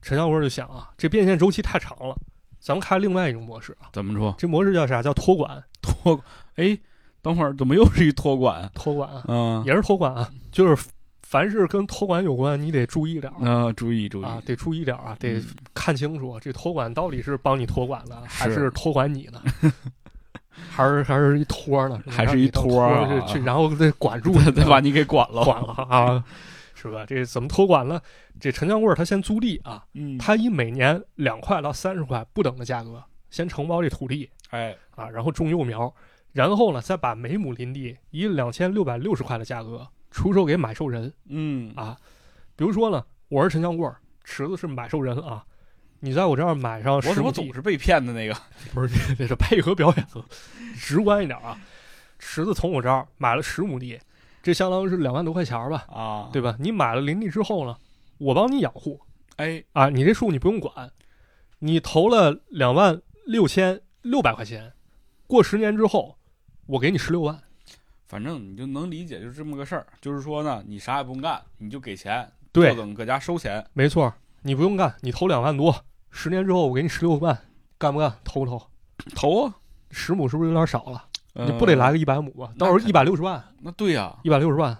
陈小波就想啊，这变现周期太长了，咱们开另外一种模式啊。怎么说？这模式叫啥？叫托管。托，哎，等会儿怎么又是一托管？托管啊，嗯，也是托管啊，就是凡是跟托管有关，你得注意点儿啊，注意注意啊，得注意点儿啊，得嗯看清楚这托管到底是帮你托管呢，还是是托管你呢？还是还是一托呢？还是一托去，然后再管住再把你给管了，管了啊，是吧？这怎么托管呢？这陈江贵他先租地啊，嗯，他以每年两块到三十块不等的价格先承包这土地哎，啊，然后种幼苗，然后呢再把每亩林地以两千六百六十块的价格出售给买受人嗯，啊。比如说呢，我是陈将贵，池子是买受人啊，你在我这儿买上我怎么十亩总是被骗的那个？不是这这是配合表演，直观一点啊。池子从我这儿买了十亩地，这相当于是两万多块钱儿吧，啊，对吧？你买了林地之后呢，我帮你养护哎，啊，你这树你不用管，你投了两万六千六百块钱，过十年之后，我给你十六万。反正你就能理解，就是这么个事儿。就是说呢，你啥也不用干，你就给钱，对坐，等搁家收钱。没错，你不用干，你投两万多，十年之后我给你十六万，干不干？投不投？投啊，十亩是不是有点少了？呃你不得来个一百亩啊？到时候一百六十万，那对呀、一百六十万，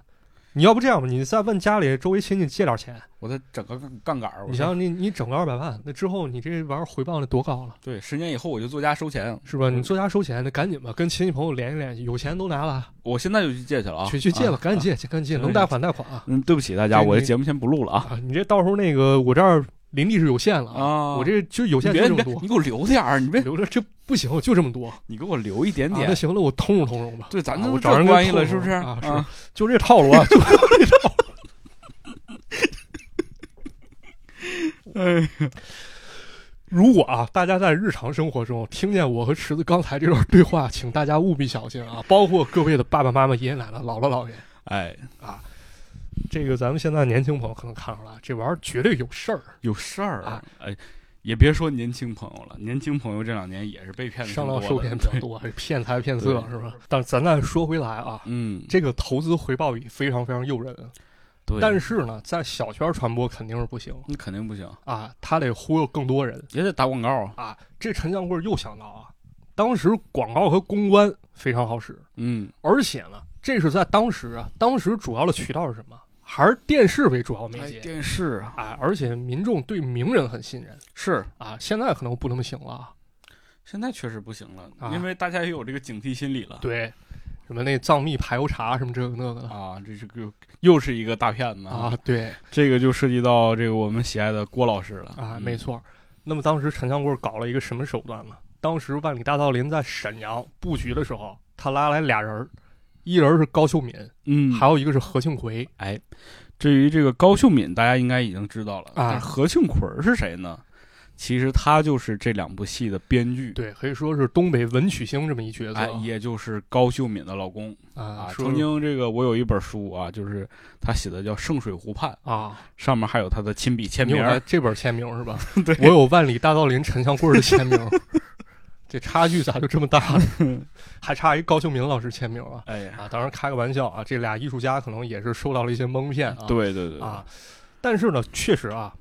你要不这样吧，你再问家里周围亲戚借点钱，我再整个杠杠杆儿。你想想你你整个二百万，那之后你这玩意儿回报得多高了，对，十年以后我就作家收钱。是吧？你作家收钱，那赶紧吧，跟亲戚朋友联系联系，有钱都拿了，我现在就去借去了啊，去去借吧，啊赶紧借，赶紧借，能贷款贷款啊！嗯，对不起大家，我这节目先不录了啊。啊，你这到时候那个我这儿林地是有限了啊我这就有限别这么多你，给我留点儿，你别，留着这不行，就这么多。你给我留一点点啊那。行了，我通融通融吧。对，咱啊都我找人关系了，是不是？啊，是，就这套路啊，就这套路。哎，如果啊，大家在日常生活中听见我和池子刚才这段对话，请大家务必小心啊！包括各位的爸爸妈妈、爷爷奶奶、姥姥姥爷，哎，这个咱们现在年轻朋友可能看出来，这玩意儿绝对有事儿。有事儿啊！哎，也别说年轻朋友了，年轻朋友这两年也是被骗的上当受骗比较多，这 骗财骗色是吧？但咱再说回来啊，嗯，这个投资回报比非常非常诱人，对，但是呢，在小圈传播肯定是不行那肯定不行，啊，他得忽悠更多人也得打广告啊。啊。这陈将贵又想到啊，当时广告和公关非常好使，嗯，而且呢，这是在当时啊，当时主要的渠道是什么？还是电视为主要媒哎，介。电视啊，啊，而且民众对名人很信任是啊，现在可能不那么行了啊。现在确实不行了，啊因为大家也有这个警惕心理了。对，什么那藏秘排油茶什么这个那个的啊，这是个又是一个大骗子啊，！对这个就涉及到这个我们喜爱的郭老师了啊，嗯没错。那么当时陈香贵搞了一个什么手段呢？当时万里大道林在沈阳布局的时候，他拉来俩人儿，一人是高秀敏，嗯，还有一个是何庆魁。哎，至于这个高秀敏，大家应该已经知道了。啊何庆魁是谁呢？其实他就是这两部戏的编剧，对，可以说是东北文曲星这么一角色哎，也就是高秀敏的老公啊啊。曾经这个我有一本书啊，就是他写的叫《圣水湖畔》，啊，上面还有他的亲笔签名这本签名是吧？对，我有万里大道林陈香贵的签名，这差距咋就这么大呢？还差一高秀敏老师签名啊！哎呀，啊，当然开个玩笑啊，这俩艺术家可能也是受到了一些蒙骗啊。对对对啊，但是呢，确实啊，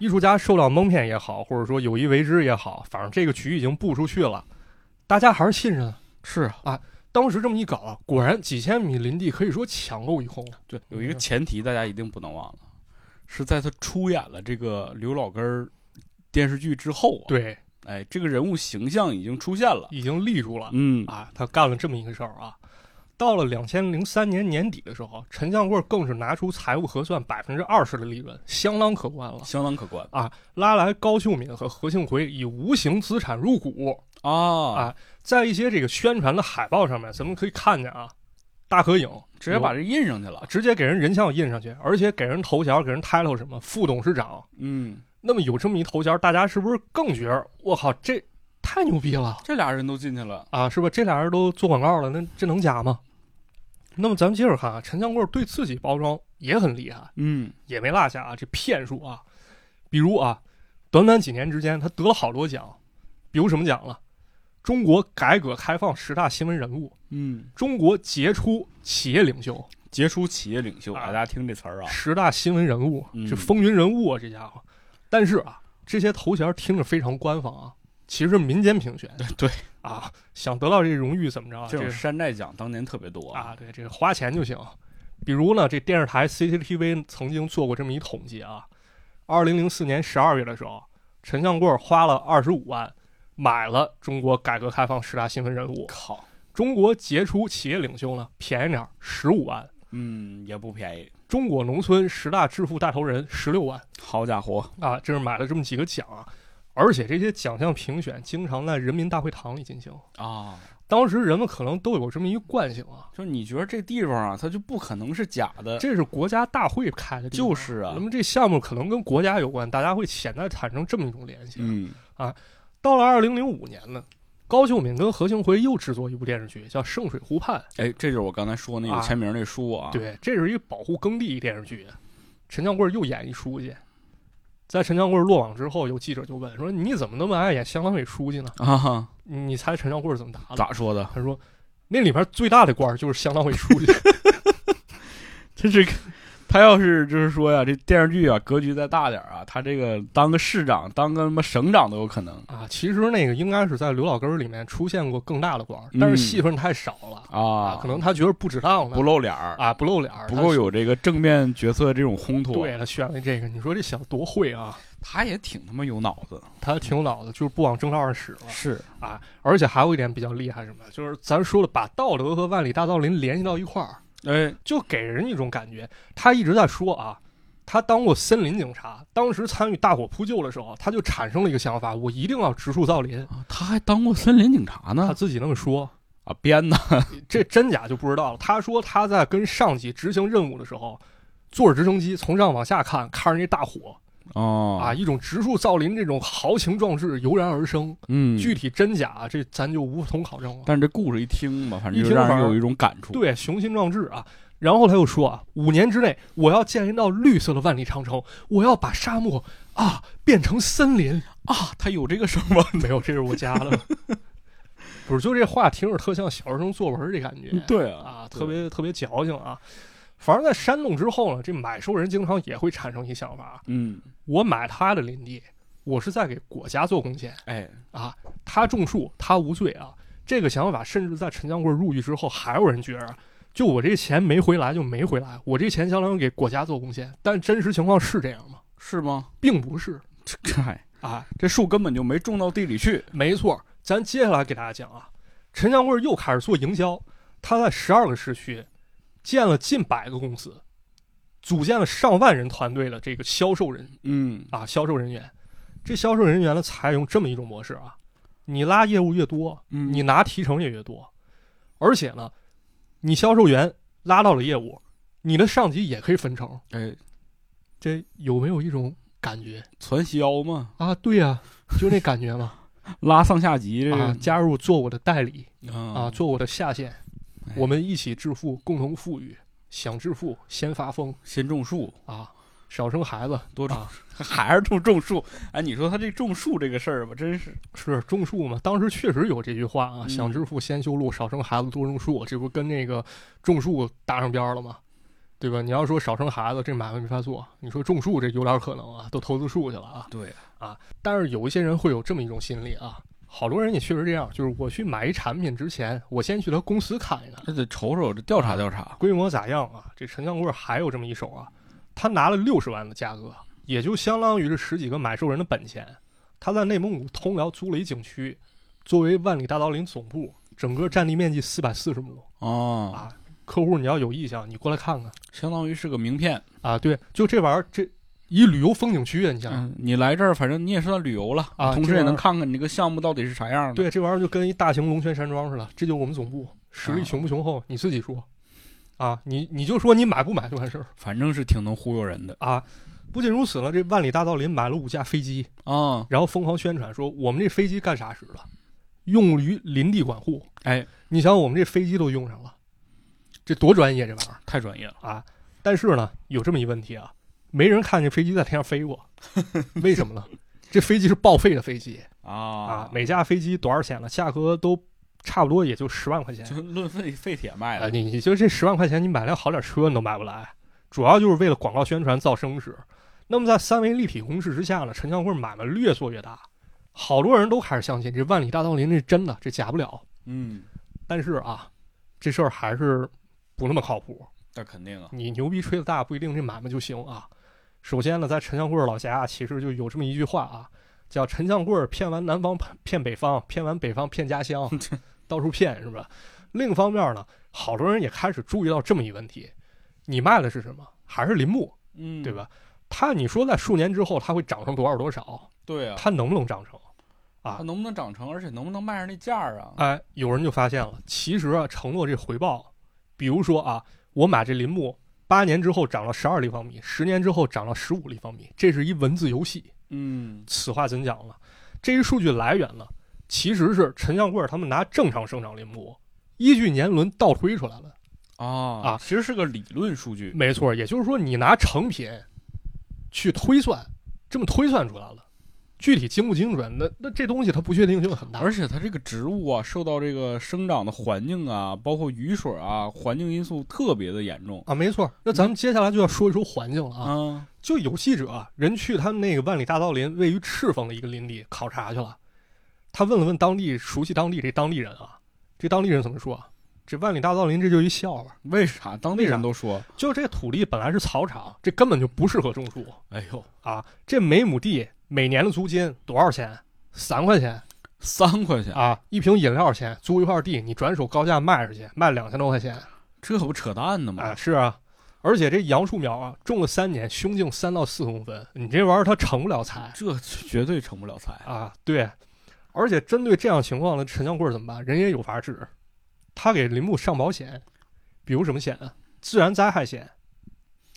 艺术家受到蒙骗也好，或者说有意为之也好，反正这个局已经布出去了，大家还是信任。是啊，当时这么一搞啊，果然几千米林地可以说抢购一空。对，有一个前提大家一定不能忘了，是在他出演了这个刘老根儿电视剧之后啊，，对，哎，这个人物形象已经出现了，已经立住了。嗯啊，他干了这么一个事儿啊。到了两千零三年年底的时候，陈向贵更是拿出财务核算百分之二十的利润，相当可观了相当可观啊！拉来高秀敏和何庆魁以无形资产入股啊啊，在一些这个宣传的海报上面，咱们可以看见啊，大合影，直接把这印上去了，直接给人人像印上去，而且给人头衔，给人 title 什么副董事长。嗯，那么有这么一头衔，大家是不是更觉得我靠，这太牛逼了？这俩人都进去了，啊，是吧？这俩人都做广告了，那这能假吗？那么咱们接着看啊，陈江贵对自己包装也很厉害，嗯，也没落下啊，这骗术啊，比如啊，短短几年之间，他得了好多奖，比如什么奖了？中国改革开放十大新闻人物，嗯，中国杰出企业领袖，杰出企业领袖，啊大家听这词儿啊，十大新闻人物，嗯这风云人物啊，这家伙。但是啊，这些头衔听着非常官方啊，其实民间评选。对，啊，想得到这荣誉怎么着啊？这种山寨奖当年特别多啊，，对，这个花钱就行。比如呢，这电视台 CCTV 曾经做过这么一统计啊，二零零四年十二月的时候，陈向贵花了二十五万买了中国改革开放十大新闻人物，靠，中国杰出企业领袖呢便宜点十五万，嗯，也不便宜，中国农村十大致富大头人十六万好家伙，啊，这是买了这么几个奖啊。而且这些奖项评选经常在人民大会堂里进行，啊，当时人们可能都有这么一个惯性啊，就是你觉得这地方啊，它就不可能是假的，这是国家大会开的地方，就是啊那么这项目可能跟国家有关，大家会潜在产生这么一种联系。嗯，到了二零零五年呢，高秀敏跟何庆魁又制作一部电视剧，叫《圣水湖畔哎，这就是我刚才说那个啊签名那书啊，》。，对，这是一个保护耕地电视剧。陈江贵又演一书记，在陈江贵落网之后，有记者就问说：“你怎么那么爱演乡党委书记呢啊哈，？”你猜陈江贵怎么答的？咋说的？他说：“那里面最大的官就是乡党委书记。这是个，他要是就是说呀，这电视剧啊格局再大点儿啊，他这个当个市长、当个什么省长都有可能”啊，其实那个应该是在刘老根儿里面出现过更大的官儿，但是嗯戏份太少了。啊，可能他觉得不值当呢，不露脸儿，啊，不露脸儿，不够有这个正面角色这种烘托。对，他选了这个，你说这小子多会啊！他也挺他妈有脑子，他挺有脑子，就是不往正道上使了是啊！而且还有一点比较厉害，什么？就是咱说了，把道德和万里大道林联系到一块儿，哎，就给人一种感觉。他一直在说啊，他当过森林警察，当时参与大火扑救的时候，他就产生了一个想法：我一定要植树造林。啊他还当过森林警察呢他呢自己那么说，啊，编的 这真假就不知道了。他说他在跟上级执行任务的时候，坐着直升机从上往下看，看着那大火。哦啊，，一种植树造林这种豪情壮志油然而生。嗯，具体真假，这咱就无从考证了。但是这故事一听吧，反正一听就让人有一种感触。，对，雄心壮志啊。然后他又说啊，五年之内我要建一道绿色的万里长城，我要把沙漠啊变成森林啊，他有这个声吗？没有，这是我加的。不是，就这话听着特像小学生作文这感觉。对啊，对特别特别矫情啊。反正，在煽动之后呢，这买受人经常也会产生一想法：嗯，我买他的林地，我是在给国家做贡献。哎，啊，他种树，他无罪啊。这个想法甚至在陈江贵入狱之后，还有人觉着，就我这钱没回来就没回来，我这钱相当于给国家做贡献。但真实情况是这样吗？是吗？并不是嗨，啊，这树根本就没种到地里去。没错。咱接下来给大家讲啊，陈江贵又开始做营销，他在十二个市区建了近百个公司，组建了上万人团队的这个销售人嗯啊销售人员。这销售人员呢，采用这么一种模式啊，你拉业务越多，嗯你拿提成也越多，而且呢，你销售员拉到了业务，你的上级也可以分成。哎，这有没有一种感觉传销嘛，啊？对呀、就那感觉嘛 拉上下级这啊！个加入做我的代理啊，啊做我的下线，哎我们一起致富，共同富裕。想致富，先发疯先种树，啊！少生孩子，多种啊，还是种种树。哎，你说他这种树这个事儿吧，真是是种树嘛？当时确实有这句话啊，嗯想致富先修路，少生孩子多种树，这不跟那个种树搭上边儿了吗？对吧？你要说少生孩子，这买卖没法做；你说种树，这有点可能啊，都投资树去了啊。对啊，但是有一些人会有这么一种心理啊，好多人也确实这样，就是我去买一产品之前，我先去他公司看一看，这得瞅瞅，这调查调查。规模咋样啊？这陈江贵还有这么一手啊，他拿了六十万的价格，也就相当于这十几个买受人的本钱。他在内蒙古通辽租了一景区，作为万里大道林总部，整个占地面积四百四十亩哦，啊。客户你要有意向，你过来看看相当于是个名片。啊。对，就这玩意儿，这一旅游风景区啊，你想你来这儿，反正你也算旅游了啊同时也能看看你这个项目到底是啥样的。，对，这玩意儿就跟一大型龙泉山庄似的，这就是我们总部，实力啊雄不雄厚，你自己说啊，你你就说你买不买就完事儿反正是挺能忽悠人的啊。不仅如此了，这万里大道林买了五架飞机，啊。然后疯狂宣传说我们这飞机干啥使了，用于林地管护。哎，你想我们这飞机都用上了，这多专业这玩意儿太专业了。啊！但是呢，有这么一问题啊，没人看见飞机在天上飞过，为什么呢？这飞机是报废的飞机啊啊，每架飞机多少钱呢？价格都差不多也就十万块钱就论废废铁卖啊！的。你你就这十万块钱，你买辆好点车你都买不来，主要就是为了广告宣传造声势。那么在三维立体公式之下呢，陈香贵买卖越做越大，好多人都开始相信这万里大道林这真的，这假不了。嗯，但是啊，这事儿还是不那么靠谱。那肯定啊。你牛逼吹的大，不一定这买卖就行啊。首先呢，在陈香贵老家其实就有这么一句话啊，叫陈香贵骗完南方骗北方，骗完北方骗家乡，到处骗是吧？另一方面呢，好多人也开始注意到这么一问题：你卖的是什么？还是林木，嗯，对？吧？它你说在数年之后它会涨成多少多少？对啊。它能不能涨成？啊它能不能长成，而且能不能卖上那价儿啊？哎，有人就发现了，其实啊，承诺这回报，比如说啊，我买这林木，八年之后涨了十二立方米，十年之后涨了十五立方米，这是一文字游戏。嗯，此话怎讲呢？这一数据来源呢，其实是陈向贵他们拿正常生长林木，依据年轮倒推出来了。啊啊其实是个理论数据。没错，也就是说，你拿成品去推算，这么推算出来了。具体精不精准，那那这东西它不确定性很大。而且它这个植物啊，受到这个生长的环境啊，包括雨水啊，环境因素特别的严重。啊，没错。那咱们接下来就要说一说环境了啊。嗯，就有记者啊人去他们那个万里大道林位于赤峰的一个林地考察去了，他问了问当地熟悉当地这当地人啊，这当地人怎么说啊？这万里大道林这就一笑话，为啥？当地人都说，就这土地本来是草场，这根本就不适合种树哎呦，啊！这每亩地每年的租金多少钱？三块钱三块钱，啊！一瓶饮料钱，租一块地，你转手高价卖出去，卖两千多块钱这可不扯淡呢吗啊！是啊，而且这杨树苗啊，种了三年，胸径三到四公分，你这玩意儿它成不了材。这绝对成不了材。啊，对，而且针对这样情况的陈江贵怎么办？人也有法治，他给林木上保险，比如什么险啊？自然灾害险，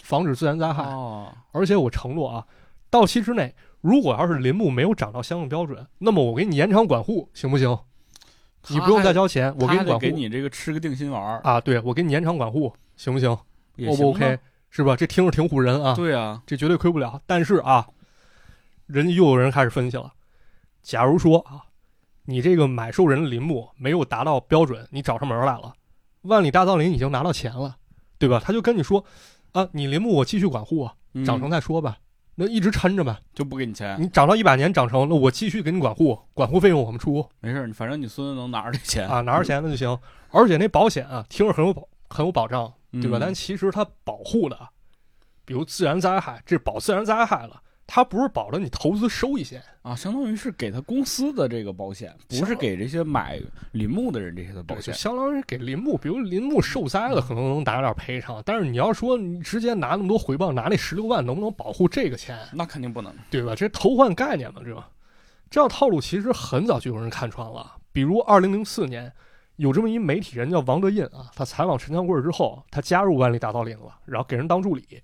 防止自然灾害。哦，而且我承诺啊，到期之内，如果要是林木没有涨到相应标准，那么我给你延长管护，行不行？你不用再交钱，我给你管护给你这个吃个定心丸儿，啊，对我给你延长管护，行不行？O 不 OK？啊是吧？这听着挺唬人啊。对啊，这绝对亏不了。但是啊，人家又有人开始分析了，假如说啊，你这个买受人的林木没有达到标准，你找上门来了，万里大造林已经拿到钱了，对吧？他就跟你说，啊，你林木我继续管护啊，嗯长成再说吧，那一直抻着呗。就不给你钱，你长到一百年长成，那我继续给你管护，管护费用我们出没事儿，反正你孙子能拿着这钱啊，拿着钱那就行。而且那保险啊，听着很有保很有保障，对吧？嗯但其实它保护的，比如自然灾害，这保自然灾害了，它不是保了你投资收益险，啊，相当于是给他公司的这个保险，不是给这些买林木的人这些的保险。相当于给林木，比如林木受灾了，可能能拿点赔偿，但是你要说你直接拿那么多回报，拿那十六万，能不能保护这个钱，那肯定不能。对吧？这偷换概念嘛，这这样套路其实很早就有人看穿了。比如二零零四年，有这么一媒体人叫王德印啊，他采访陈强贵之后，他加入万里大道林了，然后给人当助理。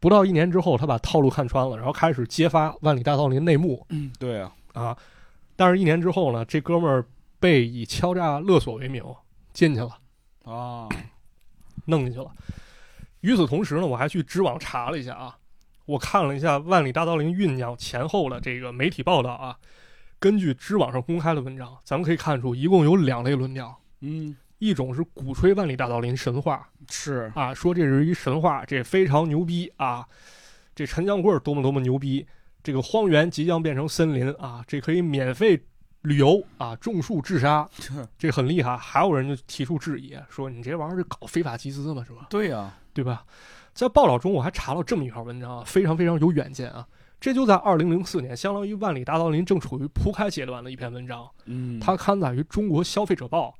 不到一年之后，他把套路看穿了，然后开始揭发万里大道林内幕嗯，对啊，啊。但是，一年之后呢，这哥们儿被以敲诈勒索为名进去了。啊，弄进去了。与此同时呢，我还去知网查了一下啊，我看了一下万里大道林酝酿前后的这个媒体报道啊。根据知网上公开的文章，咱们可以看出，一共有两类论调，嗯，一种是鼓吹万里大道林神话是啊，说这是一神话，这非常牛逼啊，这陈江贵多么多么牛逼，这个荒原即将变成森林啊，这可以免费旅游啊，种树治沙，这很厉害。还有人就提出质疑，说你这玩意儿是搞非法集资吗？是吧？对呀、对吧？在报道中，我还查到这么一篇文章啊，非常非常有远见啊。这就在二零零四年，相当于万里大道林正处于铺开阶段的一篇文章，嗯，它刊载于《中国消费者报》。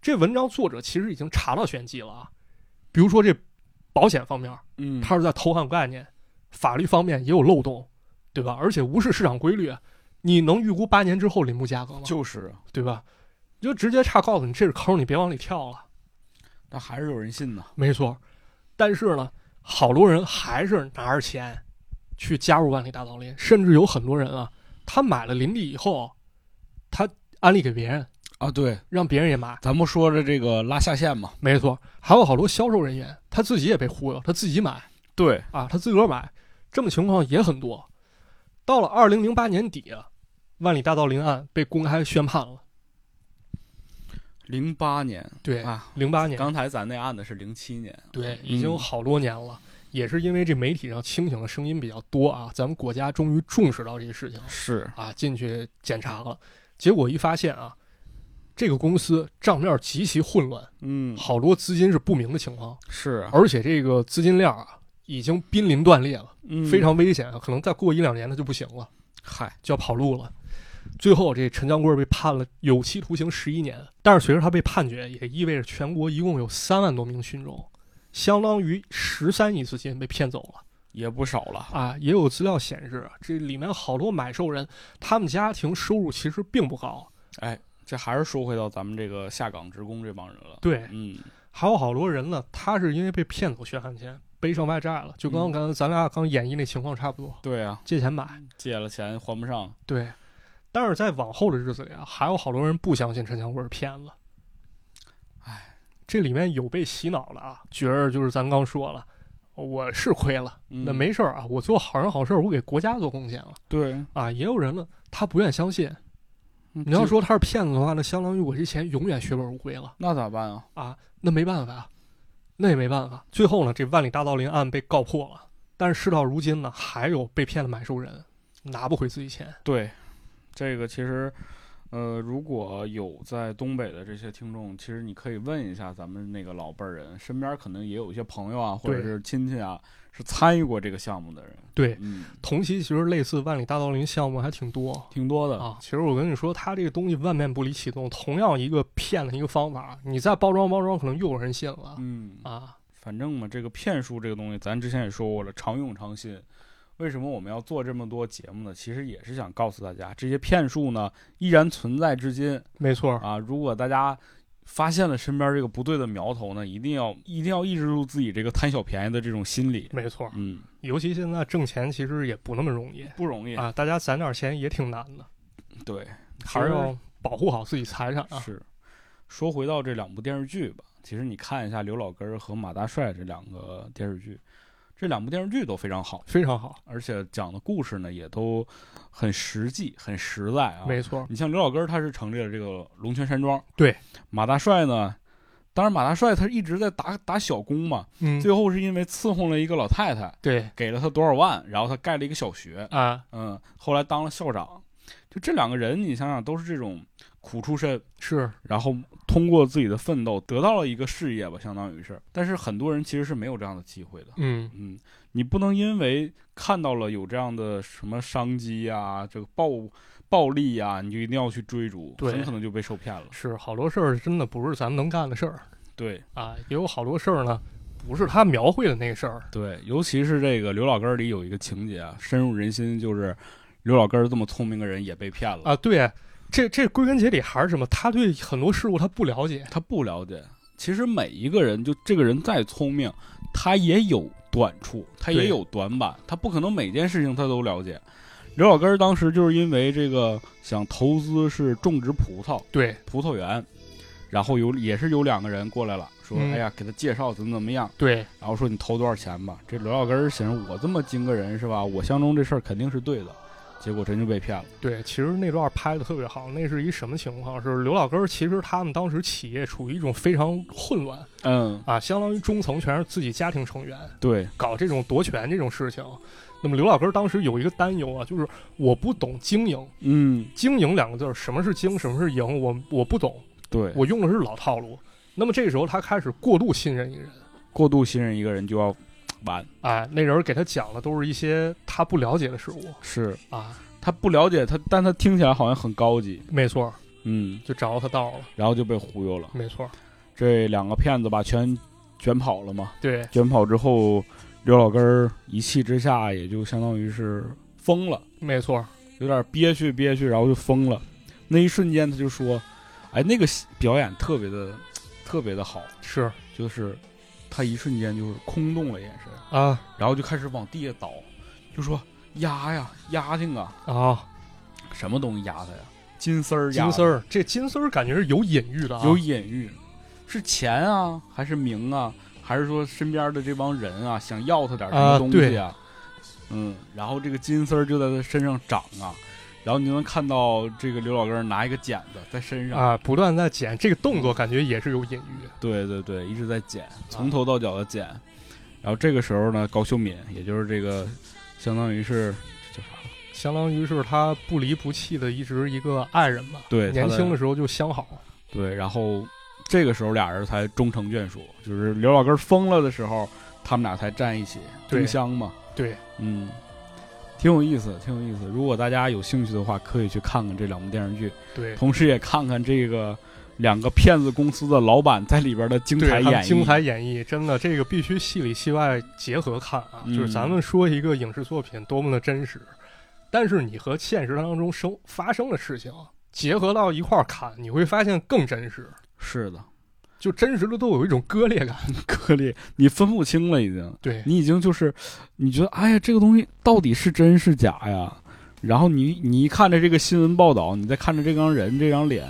这文章作者其实已经查到玄机了啊，比如说这保险方面，嗯，它是在偷换概念，法律方面也有漏洞，对吧？而且无视市场规律，你能预估八年之后林木价格吗？就是啊，对吧？就直接差告诉你这是坑，你别往里跳了。但还是有人信呢。没错，但是呢，好多人还是拿着钱去加入万里大造林，甚至有很多人啊，他买了林地以后，他安利给别人，啊，对，让别人也买。咱不说着这个拉下线嘛，没错，还有好多销售人员，他自己也被忽悠，他自己买对，啊，他自个儿买，这么情况也很多。到了二零零八年底啊，万里大道林案被公开宣判了。零八年对，啊，零八年，刚才咱那案子是零七年，对，已经嗯好多年了。也是因为这媒体上清醒的声音比较多啊，咱们国家终于重视到这个事情了是啊，进去检查了，结果一发现啊，这个公司账面极其混乱，嗯，好多资金是不明的情况，是啊，而且这个资金链啊已经濒临断裂了，嗯非常危险啊，可能再过一两年它就不行了，嗨，就要跑路了。最后，这陈江贵被判了有期徒刑十一年，但是随着他被判决，也意味着全国一共有三万多名群众，相当于十三亿资金被骗走了。也不少了。啊，也有资料显示，这里面好多买受人，他们家庭收入其实并不高。哎，这还是说回到咱们这个下岗职工这帮人了。对，嗯，还有好多人呢，他是因为被骗走血汗钱，背上外债了，就跟嗯刚咱俩刚演绎那情况差不多，对啊，借钱买。借了钱还不上，对，但是在往后的日子里啊，还有好多人不相信陈强贵是骗子。哎，这里面有被洗脑了啊，觉着就是咱刚说了，我是亏了，嗯那没事儿啊，我做好人好事儿，我给国家做贡献了对，啊。也有人呢，他不愿相信。你你要说他是骗子的话，那相当于我这钱永远血本无归了那咋办啊？啊！那没办法啊，那也没办法。最后呢，这万里大道林案被告破了，但是事到如今呢，还有被骗的买受人拿不回自己钱。对，这个其实，呃，如果有在东北的这些听众，其实你可以问一下咱们那个老辈儿人，身边可能也有一些朋友啊，或者是亲戚啊，是参与过这个项目的人。对，嗯，同期其实类似万里大道林项目还挺多挺多的。啊。其实我跟你说，他这个东西万变不离其宗，同样一个骗的一个方法，你再包装包装，可能又有人信了嗯，啊。反正嘛，这个骗术这个东西，咱之前也说过了，常用常新。为什么我们要做这么多节目呢？其实也是想告诉大家，这些骗术呢依然存在至今没错，啊。如果大家发现了身边这个不对的苗头呢，一定要一定要抑制住自己这个贪小便宜的这种心理。没错。嗯，尤其现在挣钱其实也不那么容易不容易。啊，大家攒点钱也挺难的，对，还是要保护好自己财产啊。是。说回到这两部电视剧吧，其实你看一下刘老根儿和马大帅这两个电视剧，这两部电视剧都非常好。非常好，而且讲的故事呢也都很实际、很实在啊。没错，你像刘老根儿，他是成立了这个龙泉山庄。对。马大帅呢，当然马大帅他一直在打打小工嘛，嗯，最后是因为伺候了一个老太太，对给了他多少万，然后他盖了一个小学，啊，嗯，后来当了校长。就这两个人，你想想都是这种苦出身，是然后通过自己的奋斗得到了一个事业吧，相当于是。但是很多人其实是没有这样的机会的。嗯嗯，你不能因为看到了有这样的什么商机呀、这个暴暴利呀、你就一定要去追逐，很可能就被受骗了。是，好多事儿真的不是咱们能干的事儿对啊，也有好多事儿呢，不是他描绘的那个事儿。对，尤其是这个刘老根儿里有一个情节啊，深入人心，就是刘老根儿这么聪明的人也被骗了。啊，对，这这归根结底还是什么？他对很多事物他不了解。他不了解，其实每一个人，就这个人再聪明，他也有短处，他也有短板，他不可能每件事情他都了解。刘老根儿当时就是因为这个想投资是种植葡萄，对，葡萄园，然后有也是有两个人过来了，说、嗯哎呀给他介绍怎么怎么样，对，然后说你投多少钱吧。这刘老根儿寻思我这么精个人是吧？我相中这事儿肯定是对的，结果真就被骗了。对，其实那段拍的特别好。那是一什么情况？是刘老根儿，其实他们当时企业处于一种非常混乱嗯，啊，相当于中层全是自己家庭成员，对，搞这种夺权这种事情。那么刘老根儿当时有一个担忧啊，就是我不懂经营，嗯，经营两个字儿，什么是经，什么是营，我我不懂，对，我用的是老套路。那么这时候他开始过度信任一个人，过度信任一个人就要完，哎，那人给他讲的都是一些他不了解的事物。是啊，他不了解他，但他听起来好像很高级，没错，嗯，就找到他道了，然后就被忽悠了。没错，这两个骗子把，全卷跑了嘛。对，卷跑之后，刘老根儿一气之下，也就相当于是疯了，没错，有点憋屈憋屈，然后就疯了。那一瞬间，他就说：“哎，那个表演特别的，特别的好，是。就是他一瞬间就是空洞了眼神，啊。然后就开始往地下倒，就说压呀压挺啊，啊，什么东西压他呀？金丝儿金丝儿，这金丝儿感觉是有隐喻的啊，有隐喻，是钱啊，还是名啊，还是说身边的这帮人啊想要他点什么啊东西啊？嗯，然后这个金丝儿就在他身上长啊，然后你就能看到这个刘老根儿拿一个剪子在身上，啊，不断在剪，这个动作感觉也是有隐喻，对对对，一直在剪，啊从头到脚的剪。然后这个时候呢，高秀敏，也就是这个，相当于是这叫啥？相当于是他不离不弃的一直一个爱人吧。对，年轻的时候就相好，对，然后这个时候俩人才终成眷属，就是刘老根儿疯了的时候，他们俩才站一起，对丁香嘛，对，嗯，挺有意思，挺有意思。如果大家有兴趣的话，可以去看看这两部电视剧，对，同时也看看这个两个骗子公司的老板在里边的精彩演绎。精彩演绎，真的这个必须戏里戏外结合看啊！嗯就是咱们说一个影视作品多么的真实，但是你和现实当中生发生的事情结合到一块儿看，你会发现更真实，是的，就真实的都有一种割裂感。割裂，你分不清了，已经。对，你已经就是，你觉得哎呀，这个东西到底是真是假呀？然后你你一看着这个新闻报道，你再看着这张人这张脸，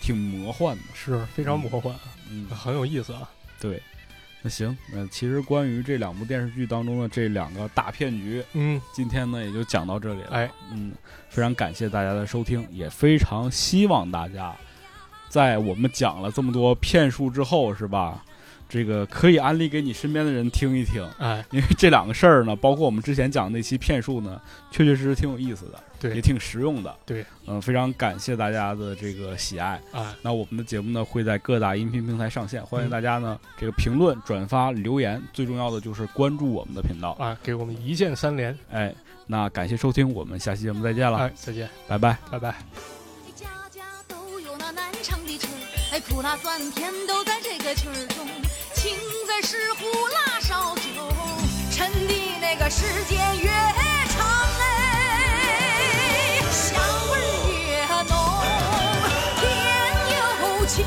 挺魔幻的。是非常魔幻，嗯，很有意思啊。对。那行，那其实关于这两部电视剧当中的这两个大骗局，嗯，今天呢也就讲到这里了。哎，嗯，非常感谢大家的收听，也非常希望大家在我们讲了这么多骗术之后，是吧？这个可以安利给你身边的人听一听，哎，因为这两个事儿呢，包括我们之前讲的那期骗术呢，确确实实挺有意思的，对也挺实用的。对，嗯、非常感谢大家的这个喜爱。哎，那我们的节目呢会在各大音频平台上线，欢迎嗯大家呢这个评论、转发、留言，最重要的就是关注我们的频道。啊，给我们一键三连，哎，那感谢收听，我们下期节目再见了，哎，再见，拜拜。拜拜。哎，苦辣酸甜都在这个曲儿中，情在是胡辣烧酒，趁的那个时间越长，哎，香味越浓，天有情。